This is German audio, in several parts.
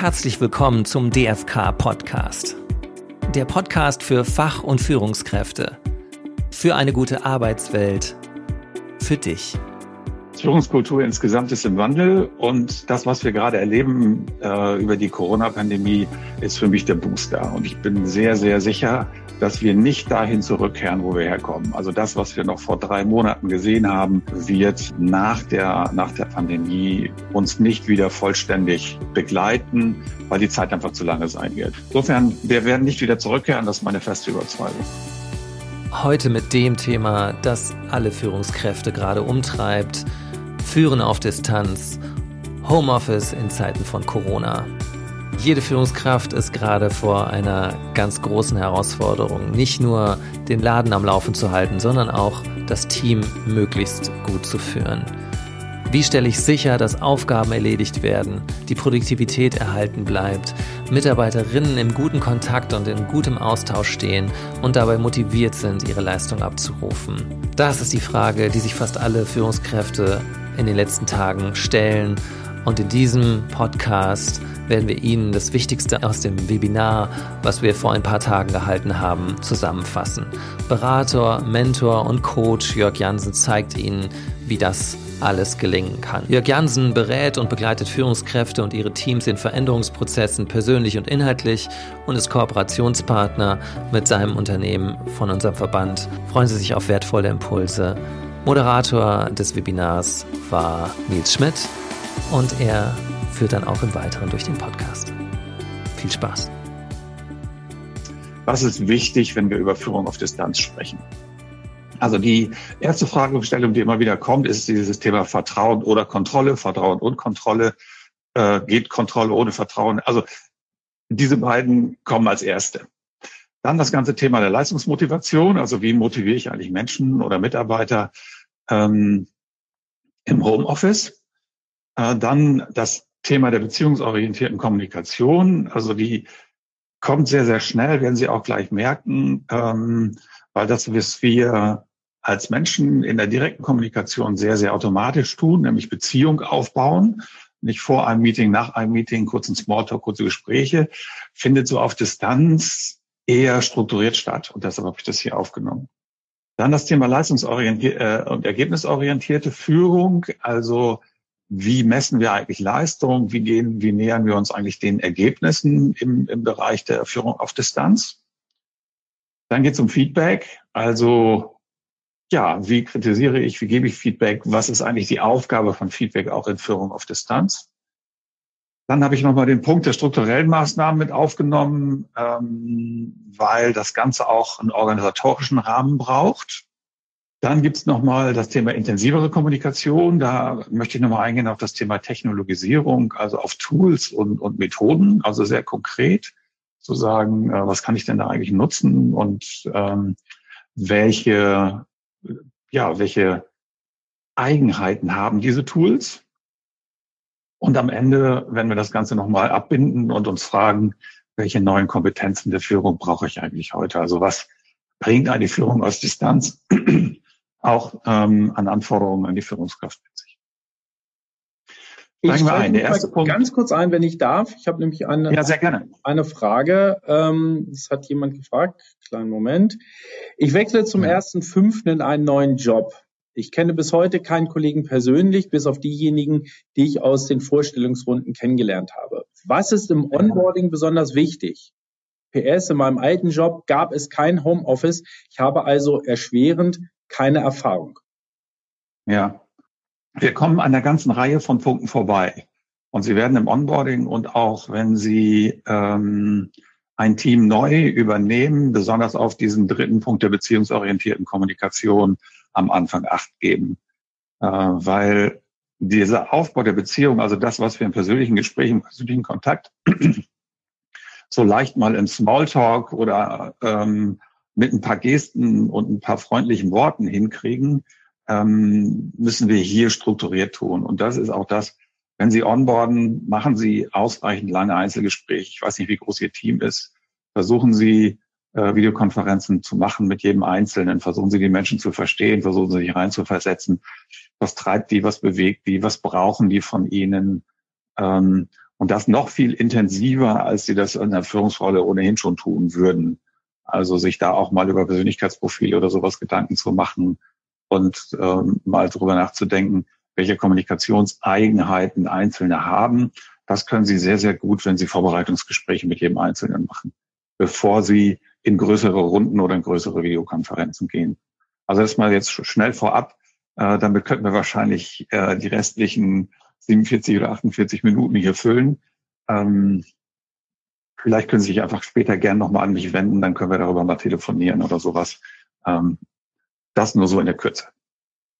Herzlich willkommen zum DFK Podcast. Der Podcast für Fach- und Führungskräfte. Für eine gute Arbeitswelt. Für dich. Führungskultur insgesamt ist im Wandel und das, was wir gerade erleben äh, über die Corona-Pandemie, ist für mich der Booster. Und ich bin sehr, sehr sicher, dass wir nicht dahin zurückkehren, wo wir herkommen. Also das, was wir noch vor drei Monaten gesehen haben, wird nach der, nach der Pandemie uns nicht wieder vollständig begleiten, weil die Zeit einfach zu lange sein wird. Insofern, wir werden nicht wieder zurückkehren, das ist meine feste Überzeugung. Heute mit dem Thema, das alle Führungskräfte gerade umtreibt, Führen auf Distanz, Homeoffice in Zeiten von Corona. Jede Führungskraft ist gerade vor einer ganz großen Herausforderung, nicht nur den Laden am Laufen zu halten, sondern auch das Team möglichst gut zu führen. Wie stelle ich sicher, dass Aufgaben erledigt werden, die Produktivität erhalten bleibt, Mitarbeiterinnen im guten Kontakt und in gutem Austausch stehen und dabei motiviert sind, ihre Leistung abzurufen? Das ist die Frage, die sich fast alle Führungskräfte in den letzten Tagen stellen. Und in diesem Podcast werden wir Ihnen das Wichtigste aus dem Webinar, was wir vor ein paar Tagen gehalten haben, zusammenfassen. Berater, Mentor und Coach Jörg Jansen zeigt Ihnen, wie das alles gelingen kann. Jörg Jansen berät und begleitet Führungskräfte und ihre Teams in Veränderungsprozessen persönlich und inhaltlich und ist Kooperationspartner mit seinem Unternehmen von unserem Verband. Freuen Sie sich auf wertvolle Impulse Moderator des Webinars war Nils Schmidt und er führt dann auch im Weiteren durch den Podcast. Viel Spaß. Was ist wichtig, wenn wir über Führung auf Distanz sprechen? Also die erste Fragestellung, die immer wieder kommt, ist dieses Thema Vertrauen oder Kontrolle, Vertrauen und Kontrolle. Äh, geht Kontrolle ohne Vertrauen? Also diese beiden kommen als erste. Dann das ganze Thema der Leistungsmotivation, also wie motiviere ich eigentlich Menschen oder Mitarbeiter ähm, im Homeoffice. Äh, dann das Thema der beziehungsorientierten Kommunikation, also die kommt sehr, sehr schnell, werden Sie auch gleich merken, ähm, weil das, was wir als Menschen in der direkten Kommunikation sehr, sehr automatisch tun, nämlich Beziehung aufbauen, nicht vor einem Meeting, nach einem Meeting, kurzen Smalltalk, kurze Gespräche, findet so auf Distanz eher strukturiert statt. Und deshalb habe ich das hier aufgenommen. Dann das Thema leistungsorientierte äh, und ergebnisorientierte Führung. Also wie messen wir eigentlich Leistung? Wie gehen, wie nähern wir uns eigentlich den Ergebnissen im, im Bereich der Führung auf Distanz? Dann geht es um Feedback. Also ja, wie kritisiere ich, wie gebe ich Feedback? Was ist eigentlich die Aufgabe von Feedback auch in Führung auf Distanz? Dann habe ich nochmal den Punkt der strukturellen Maßnahmen mit aufgenommen, ähm, weil das Ganze auch einen organisatorischen Rahmen braucht. Dann gibt es nochmal das Thema intensivere Kommunikation. Da möchte ich nochmal eingehen auf das Thema Technologisierung, also auf Tools und, und Methoden, also sehr konkret zu sagen, äh, was kann ich denn da eigentlich nutzen und ähm, welche, ja, welche Eigenheiten haben diese Tools und am Ende, wenn wir das Ganze nochmal abbinden und uns fragen, welche neuen Kompetenzen der Führung brauche ich eigentlich heute? Also was bringt eine Führung aus Distanz auch ähm, an Anforderungen an die Führungskraft mit sich? Steigen wir ein. Der erste Punkt. Ganz kurz ein, wenn ich darf. Ich habe nämlich eine, ja, sehr gerne. eine Frage. Ähm, das hat jemand gefragt. Kleinen Moment. Ich wechsle zum ja. ersten Fünften in einen neuen Job. Ich kenne bis heute keinen Kollegen persönlich, bis auf diejenigen, die ich aus den Vorstellungsrunden kennengelernt habe. Was ist im Onboarding besonders wichtig? PS, in meinem alten Job gab es kein Homeoffice. Ich habe also erschwerend keine Erfahrung. Ja, wir kommen an der ganzen Reihe von Punkten vorbei. Und Sie werden im Onboarding und auch wenn Sie ähm, ein Team neu übernehmen, besonders auf diesen dritten Punkt der beziehungsorientierten Kommunikation, am Anfang Acht geben, äh, weil dieser Aufbau der Beziehung, also das, was wir im persönlichen Gespräch, im persönlichen Kontakt so leicht mal im Smalltalk oder ähm, mit ein paar Gesten und ein paar freundlichen Worten hinkriegen, ähm, müssen wir hier strukturiert tun. Und das ist auch das, wenn Sie onboarden, machen Sie ausreichend lange Einzelgespräche. Ich weiß nicht, wie groß Ihr Team ist. Versuchen Sie äh, Videokonferenzen zu machen mit jedem Einzelnen. Versuchen Sie die Menschen zu verstehen, versuchen Sie sich reinzuversetzen. Was treibt die, was bewegt die, was brauchen die von Ihnen? Ähm, Und das noch viel intensiver, als sie das in der Führungsrolle ohnehin schon tun würden. Also sich da auch mal über Persönlichkeitsprofile oder sowas Gedanken zu machen und ähm, mal drüber nachzudenken, welche Kommunikationseigenheiten Einzelne haben. Das können Sie sehr, sehr gut, wenn Sie Vorbereitungsgespräche mit jedem Einzelnen machen, bevor Sie in größere Runden oder in größere Videokonferenzen gehen. Also das mal jetzt schnell vorab. Äh, damit könnten wir wahrscheinlich äh, die restlichen 47 oder 48 Minuten hier füllen. Ähm, vielleicht können Sie sich einfach später gern nochmal an mich wenden, dann können wir darüber mal telefonieren oder sowas. Ähm, das nur so in der Kürze.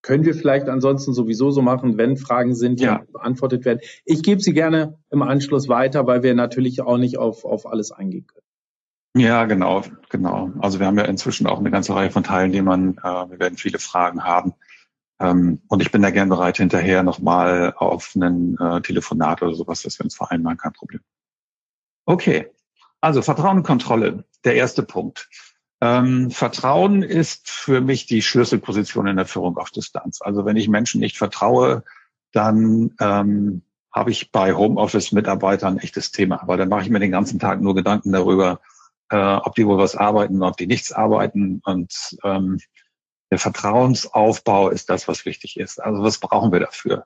Können wir vielleicht ansonsten sowieso so machen, wenn Fragen sind, die ja. beantwortet werden. Ich gebe sie gerne im Anschluss weiter, weil wir natürlich auch nicht auf, auf alles eingehen können. Ja, genau, genau. Also wir haben ja inzwischen auch eine ganze Reihe von Teilnehmern. Äh, wir werden viele Fragen haben. Ähm, und ich bin da gern bereit, hinterher nochmal auf einen äh, Telefonat oder sowas, dass wir uns vereinbaren, kein Problem. Okay, also Vertrauen und Kontrolle, der erste Punkt. Ähm, Vertrauen ist für mich die Schlüsselposition in der Führung auf Distanz. Also wenn ich Menschen nicht vertraue, dann ähm, habe ich bei Homeoffice-Mitarbeitern ein echtes Thema. Aber dann mache ich mir den ganzen Tag nur Gedanken darüber, äh, ob die wohl was arbeiten, ob die nichts arbeiten. Und ähm, der Vertrauensaufbau ist das, was wichtig ist. Also was brauchen wir dafür?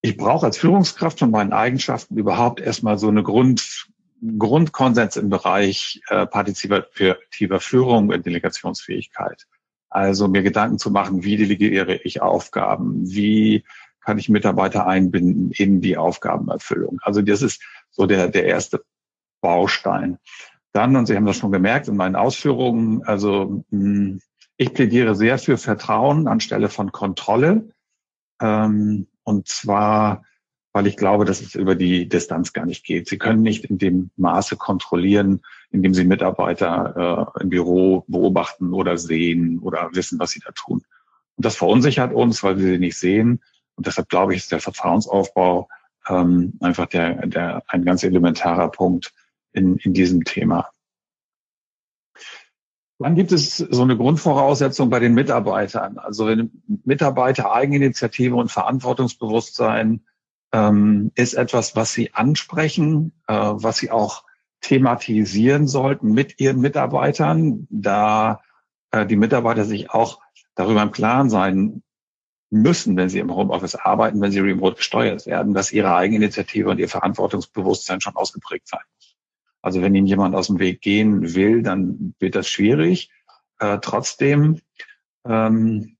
Ich brauche als Führungskraft von meinen Eigenschaften überhaupt erstmal so eine Grund, Grundkonsens im Bereich äh, partizipativer Führung und Delegationsfähigkeit. Also mir Gedanken zu machen, wie delegiere ich Aufgaben, wie kann ich Mitarbeiter einbinden in die Aufgabenerfüllung. Also das ist so der, der erste Baustein. Dann, und Sie haben das schon gemerkt in meinen Ausführungen, also hm, ich plädiere sehr für Vertrauen anstelle von Kontrolle. Ähm, und zwar, weil ich glaube, dass es über die Distanz gar nicht geht. Sie können nicht in dem Maße kontrollieren, indem Sie Mitarbeiter äh, im Büro beobachten oder sehen oder wissen, was sie da tun. Und das verunsichert uns, weil wir sie nicht sehen. Und deshalb glaube ich, ist der Vertrauensaufbau ähm, einfach der, der, ein ganz elementarer Punkt, in, in diesem Thema. Dann gibt es so eine Grundvoraussetzung bei den Mitarbeitern. Also wenn Mitarbeiter Eigeninitiative und Verantwortungsbewusstsein ähm, ist etwas, was sie ansprechen, äh, was sie auch thematisieren sollten mit ihren Mitarbeitern, da äh, die Mitarbeiter sich auch darüber im Klaren sein müssen, wenn sie im Homeoffice arbeiten, wenn sie remote gesteuert werden, dass ihre Eigeninitiative und ihr Verantwortungsbewusstsein schon ausgeprägt sein also wenn Ihnen jemand aus dem Weg gehen will, dann wird das schwierig. Äh, trotzdem ähm,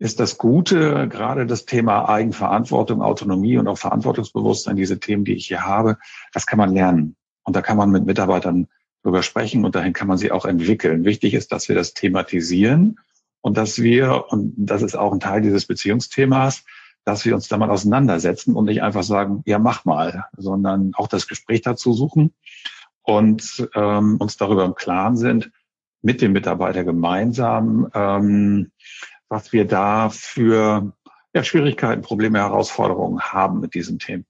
ist das Gute, gerade das Thema Eigenverantwortung, Autonomie und auch Verantwortungsbewusstsein, diese Themen, die ich hier habe, das kann man lernen. Und da kann man mit Mitarbeitern drüber sprechen und dahin kann man sie auch entwickeln. Wichtig ist, dass wir das thematisieren und dass wir, und das ist auch ein Teil dieses Beziehungsthemas, dass wir uns da mal auseinandersetzen und nicht einfach sagen, ja, mach mal, sondern auch das Gespräch dazu suchen und ähm, uns darüber im Klaren sind, mit dem Mitarbeiter gemeinsam, ähm, was wir da für ja, Schwierigkeiten, Probleme, Herausforderungen haben mit diesen Themen.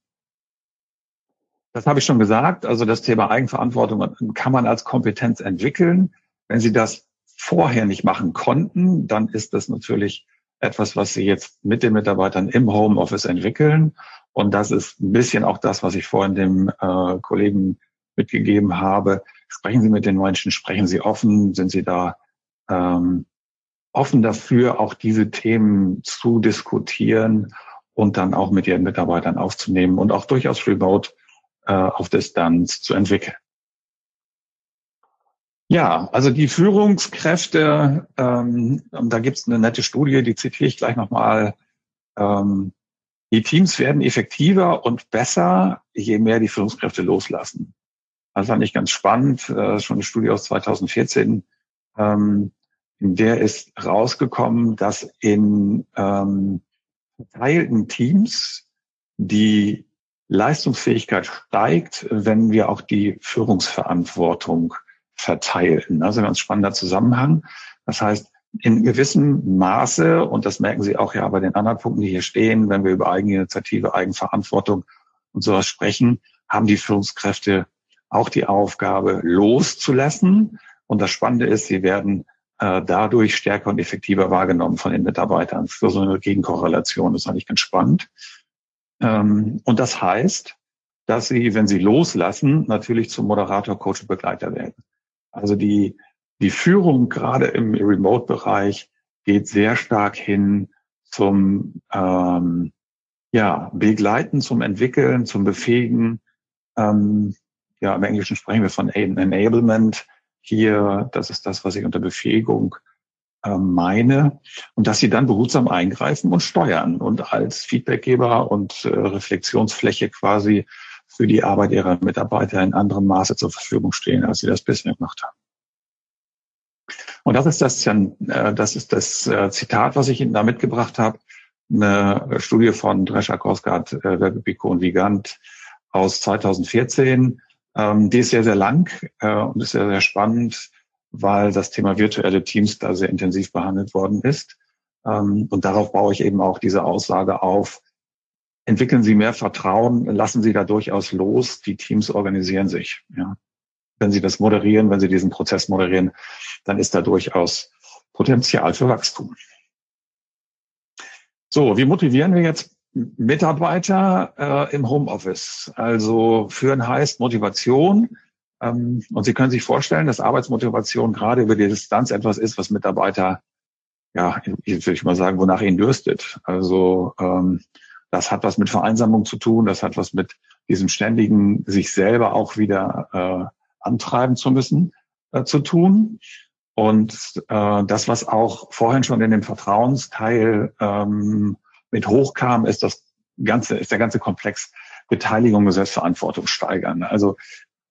Das habe ich schon gesagt. Also das Thema Eigenverantwortung kann man als Kompetenz entwickeln. Wenn Sie das vorher nicht machen konnten, dann ist das natürlich etwas, was Sie jetzt mit den Mitarbeitern im Homeoffice entwickeln. Und das ist ein bisschen auch das, was ich vorhin dem äh, Kollegen mitgegeben habe. Sprechen Sie mit den Menschen, sprechen Sie offen, sind Sie da ähm, offen dafür, auch diese Themen zu diskutieren und dann auch mit Ihren Mitarbeitern aufzunehmen und auch durchaus remote äh, auf Distanz zu entwickeln. Ja, also die Führungskräfte, ähm, da gibt es eine nette Studie, die zitiere ich gleich nochmal. Ähm, die Teams werden effektiver und besser, je mehr die Führungskräfte loslassen. Das fand ich ganz spannend, äh, schon eine Studie aus 2014, ähm, in der ist rausgekommen, dass in ähm, verteilten Teams die Leistungsfähigkeit steigt, wenn wir auch die Führungsverantwortung verteilen. Also ganz spannender Zusammenhang. Das heißt, in gewissem Maße, und das merken Sie auch ja bei den anderen Punkten, die hier stehen, wenn wir über Eigeninitiative, Eigenverantwortung und sowas sprechen, haben die Führungskräfte auch die Aufgabe loszulassen. Und das Spannende ist, sie werden äh, dadurch stärker und effektiver wahrgenommen von den Mitarbeitern. So eine Gegenkorrelation das ist eigentlich ganz spannend. Ähm, und das heißt, dass sie, wenn sie loslassen, natürlich zum Moderator, Coach und Begleiter werden. Also die, die Führung gerade im Remote-Bereich geht sehr stark hin zum ähm, ja, Begleiten, zum Entwickeln, zum Befähigen. Ähm, ja, im Englischen sprechen wir von Enablement. Hier, das ist das, was ich unter Befähigung äh, meine. Und dass sie dann behutsam eingreifen und steuern und als Feedbackgeber und äh, Reflexionsfläche quasi für die Arbeit ihrer Mitarbeiter in anderem Maße zur Verfügung stehen, als sie das bisher gemacht haben. Und das ist das, äh, das ist das äh, Zitat, was ich Ihnen da mitgebracht habe. Eine Studie von Drescher, Korsgaard, äh, Werbepico und Vigant aus 2014. Ähm, die ist sehr, sehr lang und ist sehr, sehr spannend, weil das Thema virtuelle Teams da sehr intensiv behandelt worden ist. Ähm, und darauf baue ich eben auch diese Aussage auf. Entwickeln Sie mehr Vertrauen, lassen Sie da durchaus los. Die Teams organisieren sich. Ja wenn Sie das moderieren, wenn Sie diesen Prozess moderieren, dann ist da durchaus Potenzial für Wachstum. So, wie motivieren wir jetzt Mitarbeiter äh, im Homeoffice? Also führen heißt Motivation. Ähm, und Sie können sich vorstellen, dass Arbeitsmotivation gerade über die Distanz etwas ist, was Mitarbeiter, ja, ich würde mal sagen, wonach ihnen dürstet. Also ähm, das hat was mit Vereinsamung zu tun, das hat was mit diesem ständigen sich selber auch wieder äh, antreiben zu müssen, äh, zu tun. Und äh, das, was auch vorhin schon in dem Vertrauensteil ähm, mit hochkam, ist das ganze, ist der ganze Komplex Beteiligung und Selbstverantwortung steigern. Also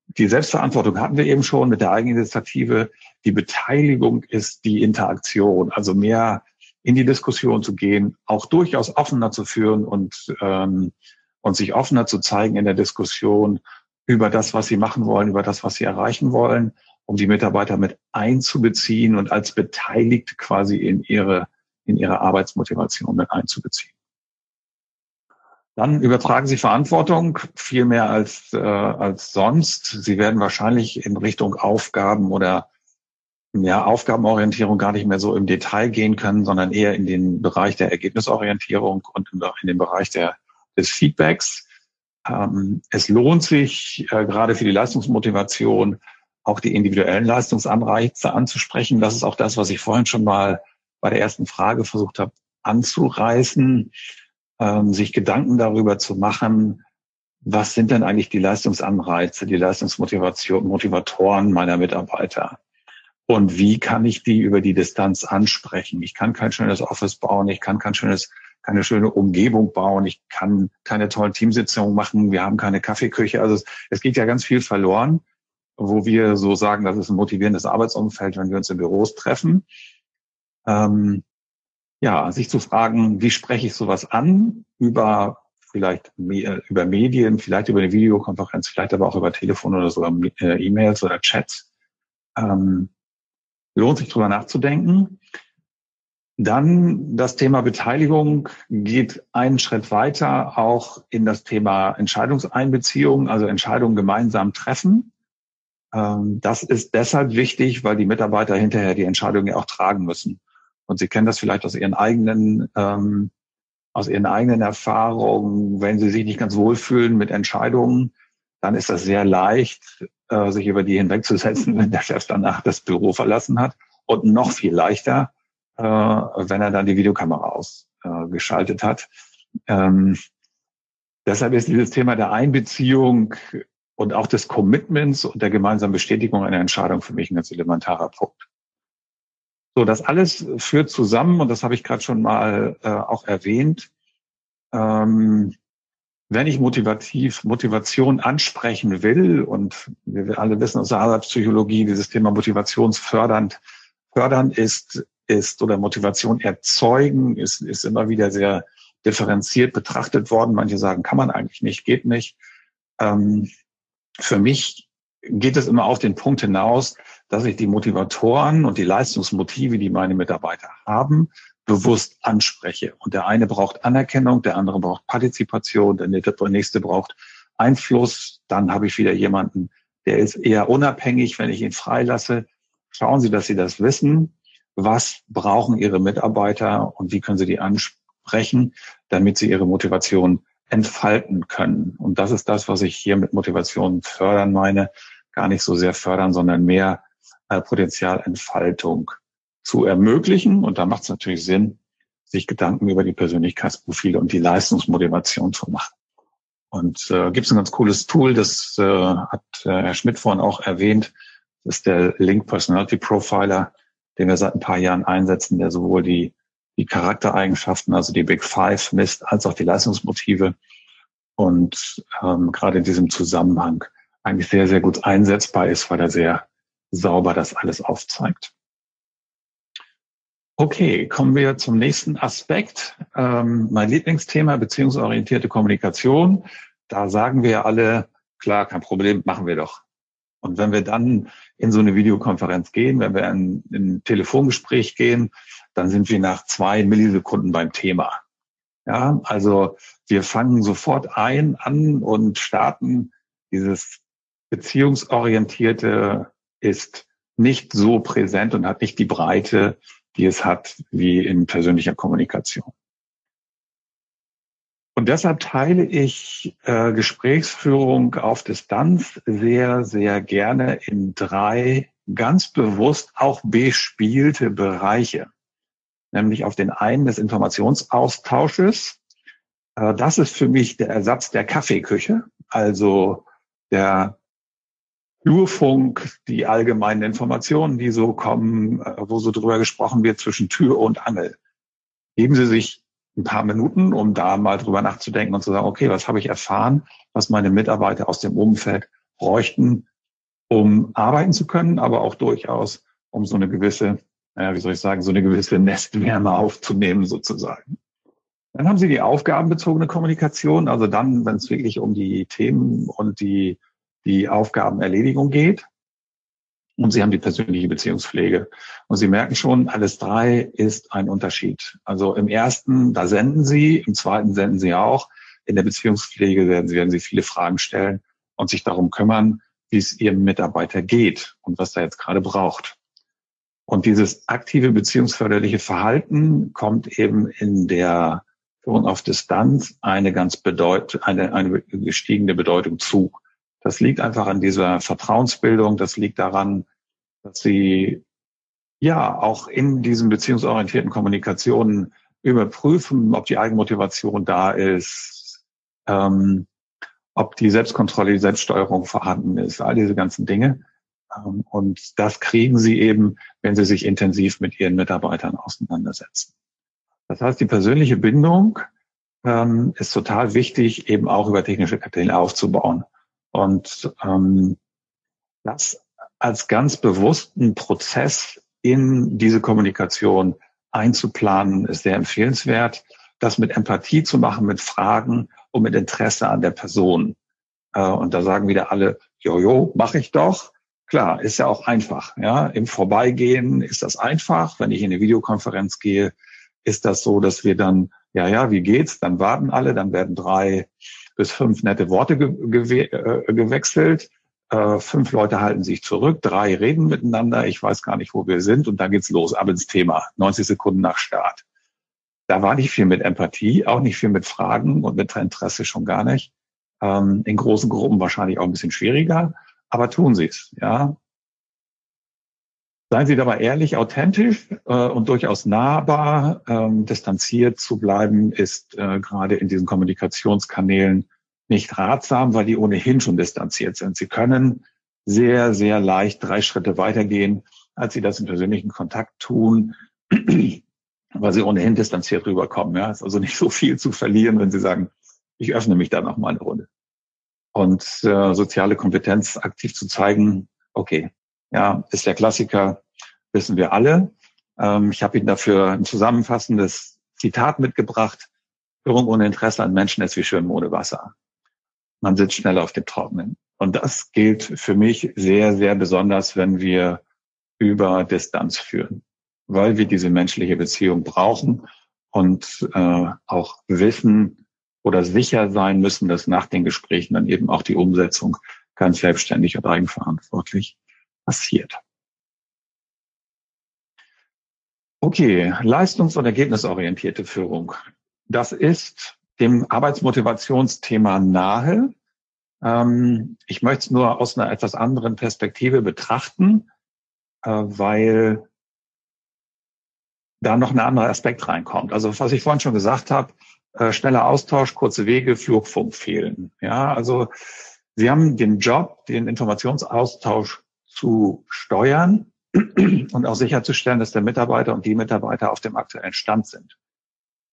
die Selbstverantwortung hatten wir eben schon mit der Eigeninitiative. Die Beteiligung ist die Interaktion, also mehr in die Diskussion zu gehen, auch durchaus offener zu führen und, ähm, und sich offener zu zeigen in der Diskussion über das, was sie machen wollen, über das, was sie erreichen wollen, um die Mitarbeiter mit einzubeziehen und als beteiligt quasi in ihre, in ihre Arbeitsmotivation mit einzubeziehen. Dann übertragen Sie Verantwortung viel mehr als, äh, als sonst. Sie werden wahrscheinlich in Richtung Aufgaben oder ja, Aufgabenorientierung gar nicht mehr so im Detail gehen können, sondern eher in den Bereich der Ergebnisorientierung und in den Bereich der, des Feedbacks. Ähm, es lohnt sich, äh, gerade für die Leistungsmotivation, auch die individuellen Leistungsanreize anzusprechen. Das ist auch das, was ich vorhin schon mal bei der ersten Frage versucht habe anzureißen, ähm, sich Gedanken darüber zu machen, was sind denn eigentlich die Leistungsanreize, die Leistungsmotivation, Motivatoren meiner Mitarbeiter? Und wie kann ich die über die Distanz ansprechen? Ich kann kein schönes Office bauen, ich kann kein schönes keine schöne Umgebung bauen, ich kann keine tollen Teamsitzungen machen, wir haben keine Kaffeeküche. Also es, es geht ja ganz viel verloren, wo wir so sagen, das ist ein motivierendes Arbeitsumfeld, wenn wir uns in Büros treffen. Ähm, ja, sich zu fragen, wie spreche ich sowas an über vielleicht über Medien, vielleicht über eine Videokonferenz, vielleicht aber auch über Telefon oder sogar äh, E-Mails oder Chats. Ähm, lohnt sich drüber nachzudenken. Dann das Thema Beteiligung geht einen Schritt weiter auch in das Thema Entscheidungseinbeziehung, also Entscheidungen gemeinsam treffen. Ähm, das ist deshalb wichtig, weil die Mitarbeiter hinterher die Entscheidungen ja auch tragen müssen. Und Sie kennen das vielleicht aus Ihren eigenen, ähm, aus Ihren eigenen Erfahrungen. Wenn Sie sich nicht ganz wohlfühlen mit Entscheidungen, dann ist das sehr leicht, äh, sich über die hinwegzusetzen, wenn der Chef danach das Büro verlassen hat. Und noch viel leichter, äh, wenn er dann die Videokamera ausgeschaltet äh, hat. Ähm, deshalb ist dieses Thema der Einbeziehung und auch des Commitments und der gemeinsamen Bestätigung einer Entscheidung für mich ein ganz elementarer Punkt. So, das alles führt zusammen, und das habe ich gerade schon mal äh, auch erwähnt, ähm, wenn ich motivativ Motivation ansprechen will, und wir alle wissen aus der Arbeitspsychologie, dieses Thema motivationsfördernd, fördern ist ist oder Motivation erzeugen ist, ist immer wieder sehr differenziert betrachtet worden. Manche sagen, kann man eigentlich nicht, geht nicht. Ähm, für mich geht es immer auf den Punkt hinaus, dass ich die Motivatoren und die Leistungsmotive, die meine Mitarbeiter haben, bewusst anspreche. Und der eine braucht Anerkennung, der andere braucht Partizipation, der nächste braucht Einfluss. Dann habe ich wieder jemanden, der ist eher unabhängig, wenn ich ihn freilasse. Schauen Sie, dass Sie das wissen was brauchen Ihre Mitarbeiter und wie können Sie die ansprechen, damit sie ihre Motivation entfalten können. Und das ist das, was ich hier mit Motivation fördern meine. Gar nicht so sehr fördern, sondern mehr äh, Potenzialentfaltung zu ermöglichen. Und da macht es natürlich Sinn, sich Gedanken über die Persönlichkeitsprofile und die Leistungsmotivation zu machen. Und äh, gibt es ein ganz cooles Tool, das äh, hat äh, Herr Schmidt vorhin auch erwähnt. Das ist der Link Personality Profiler, den wir seit ein paar Jahren einsetzen, der sowohl die, die Charaktereigenschaften, also die Big Five misst, als auch die Leistungsmotive. Und ähm, gerade in diesem Zusammenhang eigentlich sehr, sehr gut einsetzbar ist, weil er sehr sauber das alles aufzeigt. Okay, kommen wir zum nächsten Aspekt. Ähm, mein Lieblingsthema, beziehungsorientierte Kommunikation. Da sagen wir alle, klar, kein Problem, machen wir doch. Und wenn wir dann in so eine Videokonferenz gehen, wenn wir in, in ein Telefongespräch gehen, dann sind wir nach zwei Millisekunden beim Thema. Ja, also wir fangen sofort ein an und starten. Dieses beziehungsorientierte ist nicht so präsent und hat nicht die Breite, die es hat wie in persönlicher Kommunikation. Und deshalb teile ich äh, Gesprächsführung auf Distanz sehr, sehr gerne in drei ganz bewusst auch bespielte Bereiche. Nämlich auf den einen des Informationsaustausches. Äh, das ist für mich der Ersatz der Kaffeeküche, also der Flurfunk, die allgemeinen Informationen, die so kommen, äh, wo so drüber gesprochen wird zwischen Tür und Angel. Geben Sie sich ein paar Minuten, um da mal drüber nachzudenken und zu sagen, okay, was habe ich erfahren, was meine Mitarbeiter aus dem Umfeld bräuchten, um arbeiten zu können, aber auch durchaus, um so eine gewisse, naja, wie soll ich sagen, so eine gewisse Nestwärme aufzunehmen sozusagen. Dann haben Sie die aufgabenbezogene Kommunikation, also dann, wenn es wirklich um die Themen und die die Aufgabenerledigung geht. Und Sie haben die persönliche Beziehungspflege. Und Sie merken schon, alles drei ist ein Unterschied. Also im ersten, da senden Sie, im zweiten senden Sie auch. In der Beziehungspflege werden Sie, werden Sie viele Fragen stellen und sich darum kümmern, wie es Ihrem Mitarbeiter geht und was er jetzt gerade braucht. Und dieses aktive beziehungsförderliche Verhalten kommt eben in der Führung auf Distanz eine ganz bedeut eine, eine gestiegene Bedeutung zu. Das liegt einfach an dieser Vertrauensbildung. Das liegt daran, dass sie ja auch in diesen beziehungsorientierten Kommunikationen überprüfen, ob die Eigenmotivation da ist, ähm, ob die Selbstkontrolle, die Selbststeuerung vorhanden ist, all diese ganzen Dinge. Ähm, und das kriegen sie eben, wenn sie sich intensiv mit ihren Mitarbeitern auseinandersetzen. Das heißt, die persönliche Bindung ähm, ist total wichtig, eben auch über technische Kanäle aufzubauen. Und ähm, das als ganz bewussten Prozess in diese Kommunikation einzuplanen, ist sehr empfehlenswert. Das mit Empathie zu machen, mit Fragen und mit Interesse an der Person. Äh, und da sagen wieder alle, jojo, mache ich doch. Klar, ist ja auch einfach. Ja, im Vorbeigehen ist das einfach. Wenn ich in eine Videokonferenz gehe, ist das so, dass wir dann, ja, ja, wie geht's? Dann warten alle, dann werden drei bis fünf nette Worte ge ge äh, gewechselt. Äh, fünf Leute halten sich zurück, drei reden miteinander. Ich weiß gar nicht, wo wir sind. Und dann geht's los, ab ins Thema. 90 Sekunden nach Start. Da war nicht viel mit Empathie, auch nicht viel mit Fragen und mit Interesse schon gar nicht. Ähm, in großen Gruppen wahrscheinlich auch ein bisschen schwieriger, aber tun Sie es, ja. Seien Sie dabei ehrlich, authentisch äh, und durchaus nahbar. Ähm, distanziert zu bleiben ist äh, gerade in diesen Kommunikationskanälen nicht ratsam, weil die ohnehin schon distanziert sind. Sie können sehr, sehr leicht drei Schritte weitergehen, als Sie das im persönlichen Kontakt tun, weil Sie ohnehin distanziert rüberkommen. Ja, ist also nicht so viel zu verlieren, wenn Sie sagen, ich öffne mich da noch mal eine Runde. Und äh, soziale Kompetenz aktiv zu zeigen, okay, ja, ist der Klassiker, wissen wir alle. Ähm, ich habe Ihnen dafür ein zusammenfassendes Zitat mitgebracht. Führung ohne Interesse an Menschen ist wie Schwimmen ohne Wasser. Man sitzt schnell auf dem Trockenen. Und das gilt für mich sehr, sehr besonders, wenn wir über Distanz führen, weil wir diese menschliche Beziehung brauchen und äh, auch wissen oder sicher sein müssen, dass nach den Gesprächen dann eben auch die Umsetzung ganz selbstständig und eigenverantwortlich passiert. Okay, leistungs- und ergebnisorientierte Führung. Das ist dem Arbeitsmotivationsthema nahe. Ähm, ich möchte es nur aus einer etwas anderen Perspektive betrachten, äh, weil da noch ein anderer Aspekt reinkommt. Also was ich vorhin schon gesagt habe, äh, schneller Austausch, kurze Wege, Flugfunk fehlen. Ja, also Sie haben den Job, den Informationsaustausch zu steuern und auch sicherzustellen, dass der Mitarbeiter und die Mitarbeiter auf dem aktuellen Stand sind.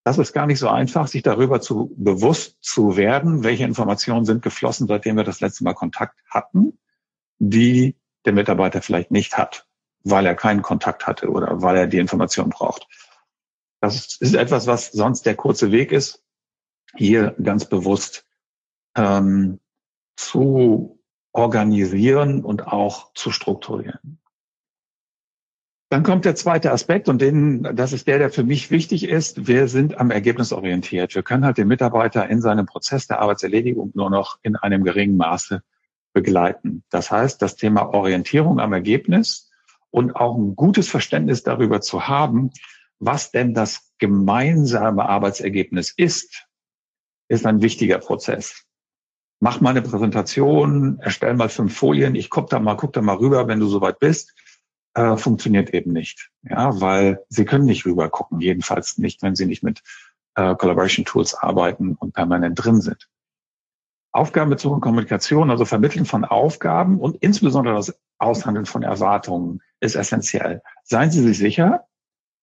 Das ist gar nicht so einfach, sich darüber zu bewusst zu werden, welche Informationen sind geflossen, seitdem wir das letzte Mal Kontakt hatten, die der Mitarbeiter vielleicht nicht hat, weil er keinen Kontakt hatte oder weil er die Information braucht. Das ist etwas, was sonst der kurze Weg ist, hier ganz bewusst ähm, zu organisieren und auch zu strukturieren. Dann kommt der zweite Aspekt und den, das ist der, der für mich wichtig ist. Wir sind am Ergebnis orientiert. Wir können halt den Mitarbeiter in seinem Prozess der Arbeitserledigung nur noch in einem geringen Maße begleiten. Das heißt, das Thema Orientierung am Ergebnis und auch ein gutes Verständnis darüber zu haben, was denn das gemeinsame Arbeitsergebnis ist, ist ein wichtiger Prozess. Mach mal eine Präsentation, erstell mal fünf Folien, ich guck da mal, guck da mal rüber, wenn du soweit bist äh, funktioniert eben nicht. Ja, weil sie können nicht rüber gucken, jedenfalls nicht, wenn sie nicht mit äh, Collaboration Tools arbeiten und permanent drin sind. Aufgabenbezogene Kommunikation, also Vermitteln von Aufgaben und insbesondere das Aushandeln von Erwartungen ist essentiell. Seien Sie sich sicher,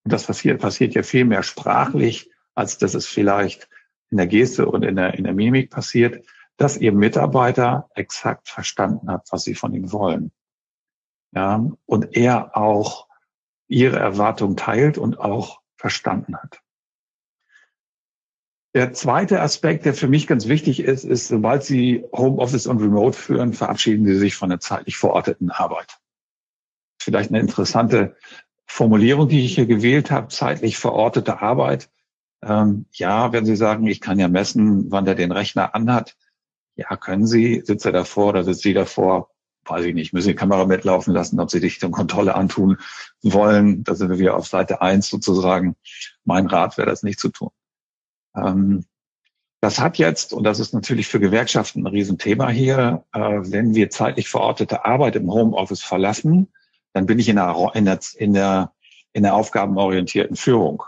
das passiert, passiert ja viel mehr sprachlich, als dass es vielleicht in der Geste und in der, in der Mimik passiert, dass Ihr Mitarbeiter exakt verstanden hat, was Sie von ihm wollen ja, und er auch ihre Erwartung teilt und auch verstanden hat. Der zweite Aspekt, der für mich ganz wichtig ist, ist, sobald Sie Homeoffice und Remote führen, verabschieden Sie sich von der zeitlich verorteten Arbeit. Vielleicht eine interessante Formulierung, die ich hier gewählt habe, zeitlich verortete Arbeit. Ähm, ja, wenn Sie sagen, ich kann ja messen, wann der den Rechner anhat. Ja, können Sie, sitzt er davor oder sitzt sie davor? Weiß ich nicht, müssen die Kamera mitlaufen lassen, ob sie dich zur Kontrolle antun wollen. Da sind wir wieder auf Seite eins sozusagen. Mein Rat wäre das nicht zu tun. Ähm, das hat jetzt, und das ist natürlich für Gewerkschaften ein Riesenthema hier, äh, wenn wir zeitlich verortete Arbeit im Homeoffice verlassen, dann bin ich in der, in der, in der, in der aufgabenorientierten Führung.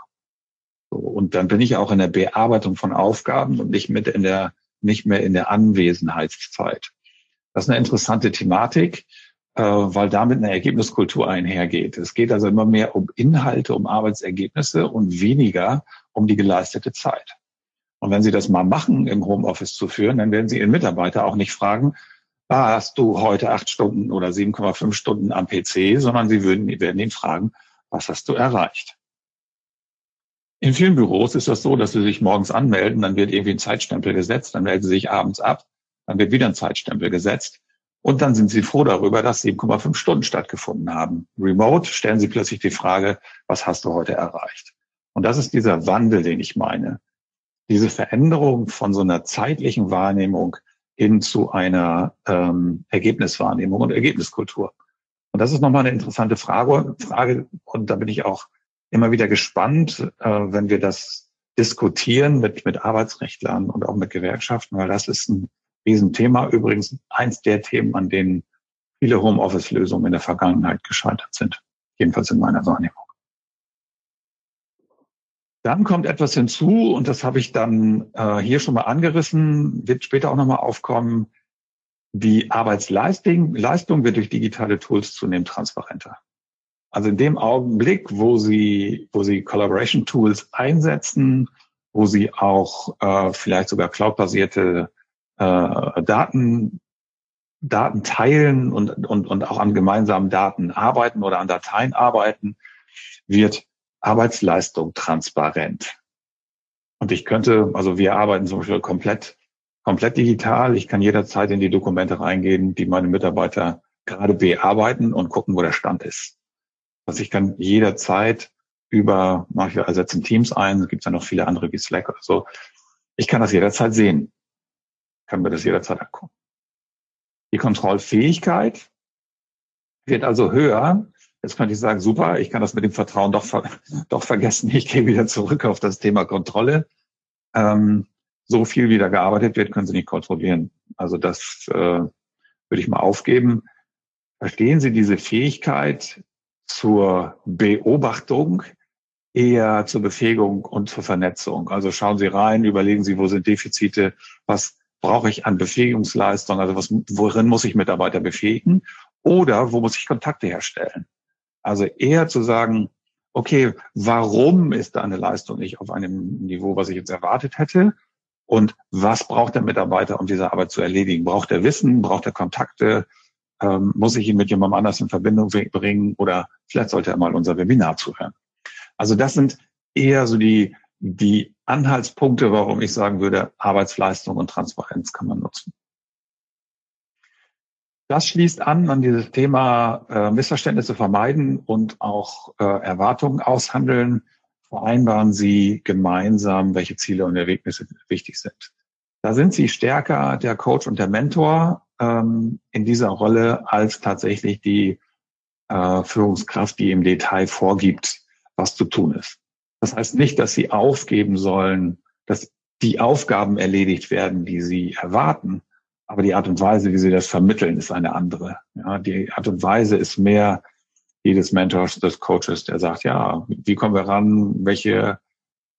So, und dann bin ich auch in der Bearbeitung von Aufgaben und nicht mit in der, nicht mehr in der Anwesenheitszeit. Das ist eine interessante Thematik, äh, weil damit eine Ergebniskultur einhergeht. Es geht also immer mehr um Inhalte, um Arbeitsergebnisse und weniger um die geleistete Zeit. Und wenn Sie das mal machen, im Homeoffice zu führen, dann werden Sie Ihren Mitarbeiter auch nicht fragen, ah, hast du heute acht Stunden oder 7,5 Stunden am PC, sondern Sie würden, werden ihn fragen, was hast du erreicht? In vielen Büros ist das so, dass Sie sich morgens anmelden, dann wird irgendwie ein Zeitstempel gesetzt, dann melden Sie sich abends ab dann wird wieder ein Zeitstempel gesetzt. Und dann sind Sie froh darüber, dass 7,5 Stunden stattgefunden haben. Remote stellen Sie plötzlich die Frage, was hast du heute erreicht? Und das ist dieser Wandel, den ich meine. Diese Veränderung von so einer zeitlichen Wahrnehmung hin zu einer ähm, Ergebniswahrnehmung und Ergebniskultur. Und das ist nochmal eine interessante Frage, Frage. Und da bin ich auch immer wieder gespannt, äh, wenn wir das diskutieren mit, mit Arbeitsrechtlern und auch mit Gewerkschaften, weil das ist ein Riesenthema. Übrigens eins der Themen, an denen viele Homeoffice-Lösungen in der Vergangenheit gescheitert sind. Jedenfalls in meiner Wahrnehmung. Dann kommt etwas hinzu, und das habe ich dann äh, hier schon mal angerissen, wird später auch nochmal aufkommen. Die Arbeitsleistung Leistung wird durch digitale Tools zunehmend transparenter. Also in dem Augenblick, wo Sie, wo Sie Collaboration Tools einsetzen, wo Sie auch äh, vielleicht sogar cloudbasierte äh, Daten, Daten teilen und, und, und auch an gemeinsamen Daten arbeiten oder an Dateien arbeiten, wird Arbeitsleistung transparent. Und ich könnte, also wir arbeiten zum Beispiel komplett, komplett digital. Ich kann jederzeit in die Dokumente reingehen, die meine Mitarbeiter gerade bearbeiten und gucken, wo der Stand ist. Also ich kann jederzeit über, manchmal ersetzen Teams ein, es gibt ja noch viele andere wie Slack oder so. Ich kann das jederzeit sehen kann mir das jederzeit angucken. Die Kontrollfähigkeit wird also höher. Jetzt könnte ich sagen, super, ich kann das mit dem Vertrauen doch, doch vergessen. Ich gehe wieder zurück auf das Thema Kontrolle. Ähm, so viel wieder gearbeitet wird, können Sie nicht kontrollieren. Also das äh, würde ich mal aufgeben. Verstehen Sie diese Fähigkeit zur Beobachtung eher zur Befähigung und zur Vernetzung? Also schauen Sie rein, überlegen Sie, wo sind Defizite, was brauche ich an Befähigungsleistung, also was, worin muss ich Mitarbeiter befähigen oder wo muss ich Kontakte herstellen? Also eher zu sagen, okay, warum ist da eine Leistung nicht auf einem Niveau, was ich jetzt erwartet hätte? Und was braucht der Mitarbeiter, um diese Arbeit zu erledigen? Braucht er Wissen? Braucht er Kontakte? Ähm, muss ich ihn mit jemandem anders in Verbindung bringen? Oder vielleicht sollte er mal unser Webinar zuhören. Also das sind eher so die, die Anhaltspunkte, warum ich sagen würde, Arbeitsleistung und Transparenz kann man nutzen. Das schließt an an dieses Thema äh, Missverständnisse vermeiden und auch äh, Erwartungen aushandeln. Vereinbaren Sie gemeinsam, welche Ziele und Ergebnisse wichtig sind. Da sind Sie stärker der Coach und der Mentor ähm, in dieser Rolle als tatsächlich die äh, Führungskraft, die im Detail vorgibt, was zu tun ist. Das heißt nicht, dass Sie aufgeben sollen, dass die Aufgaben erledigt werden, die Sie erwarten, aber die Art und Weise, wie sie das vermitteln, ist eine andere. Ja, die Art und Weise ist mehr jedes Mentors, des Coaches, der sagt, ja, wie kommen wir ran, welche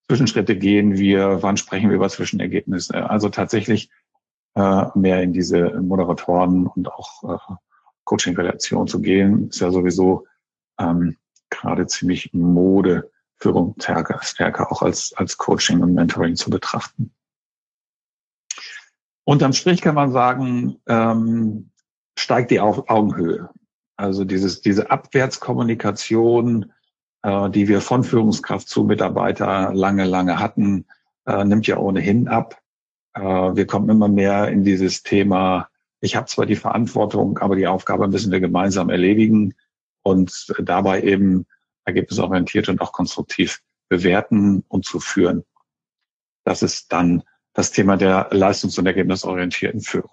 Zwischenschritte gehen wir, wann sprechen wir über Zwischenergebnisse. Also tatsächlich äh, mehr in diese Moderatoren und auch äh, Coaching-Relation zu gehen, ist ja sowieso ähm, gerade ziemlich Mode, Führung stärker, stärker auch als, als Coaching und Mentoring zu betrachten. Unterm Strich kann man sagen, ähm, steigt die Augenhöhe. Also dieses, diese Abwärtskommunikation, äh, die wir von Führungskraft zu Mitarbeiter lange, lange hatten, äh, nimmt ja ohnehin ab. Äh, wir kommen immer mehr in dieses Thema, ich habe zwar die Verantwortung, aber die Aufgabe müssen wir gemeinsam erledigen und dabei eben ergebnisorientiert und auch konstruktiv bewerten und zu führen. Das ist dann das Thema der leistungs- und ergebnisorientierten Führung.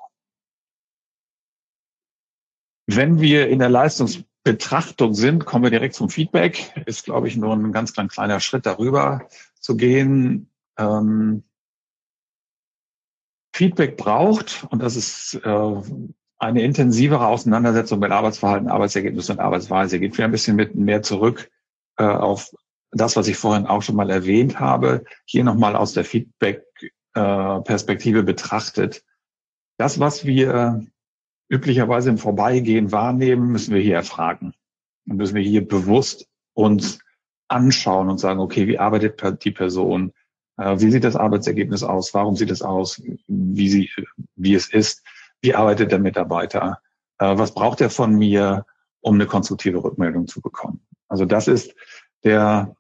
Wenn wir in der Leistungsbetrachtung sind, kommen wir direkt zum Feedback. Ist, glaube ich, nur ein ganz, ganz kleiner Schritt darüber zu gehen. Ähm, Feedback braucht, und das ist äh, eine intensivere Auseinandersetzung mit Arbeitsverhalten, Arbeitsergebnissen und Arbeitsweise. Geht wieder ein bisschen mit mehr zurück äh, auf das, was ich vorhin auch schon mal erwähnt habe. Hier nochmal aus der Feedback äh, betrachtet. Das, was wir üblicherweise im Vorbeigehen wahrnehmen, müssen wir hier erfragen. Und müssen wir hier bewusst uns anschauen und sagen, okay, wie arbeitet die Person? Äh, wie sieht das Arbeitsergebnis aus? Warum sieht es aus? Wie, sie, wie es ist? Wie arbeitet der Mitarbeiter? Äh, was braucht er von mir, um eine konstruktive Rückmeldung zu bekommen? Also das ist der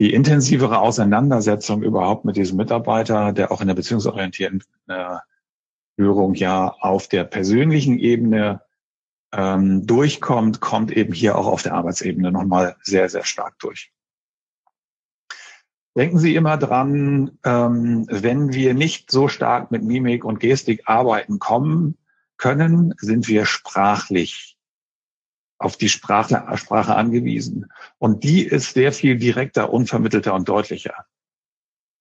die intensivere Auseinandersetzung überhaupt mit diesem Mitarbeiter, der auch in der beziehungsorientierten äh, Führung ja auf der persönlichen Ebene ähm, durchkommt, kommt eben hier auch auf der Arbeitsebene nochmal sehr, sehr stark durch. Denken Sie immer dran, ähm, wenn wir nicht so stark mit Mimik und Gestik arbeiten kommen können, sind wir sprachlich auf die Sprache, Sprache angewiesen. Und die ist sehr viel direkter, unvermittelter und deutlicher.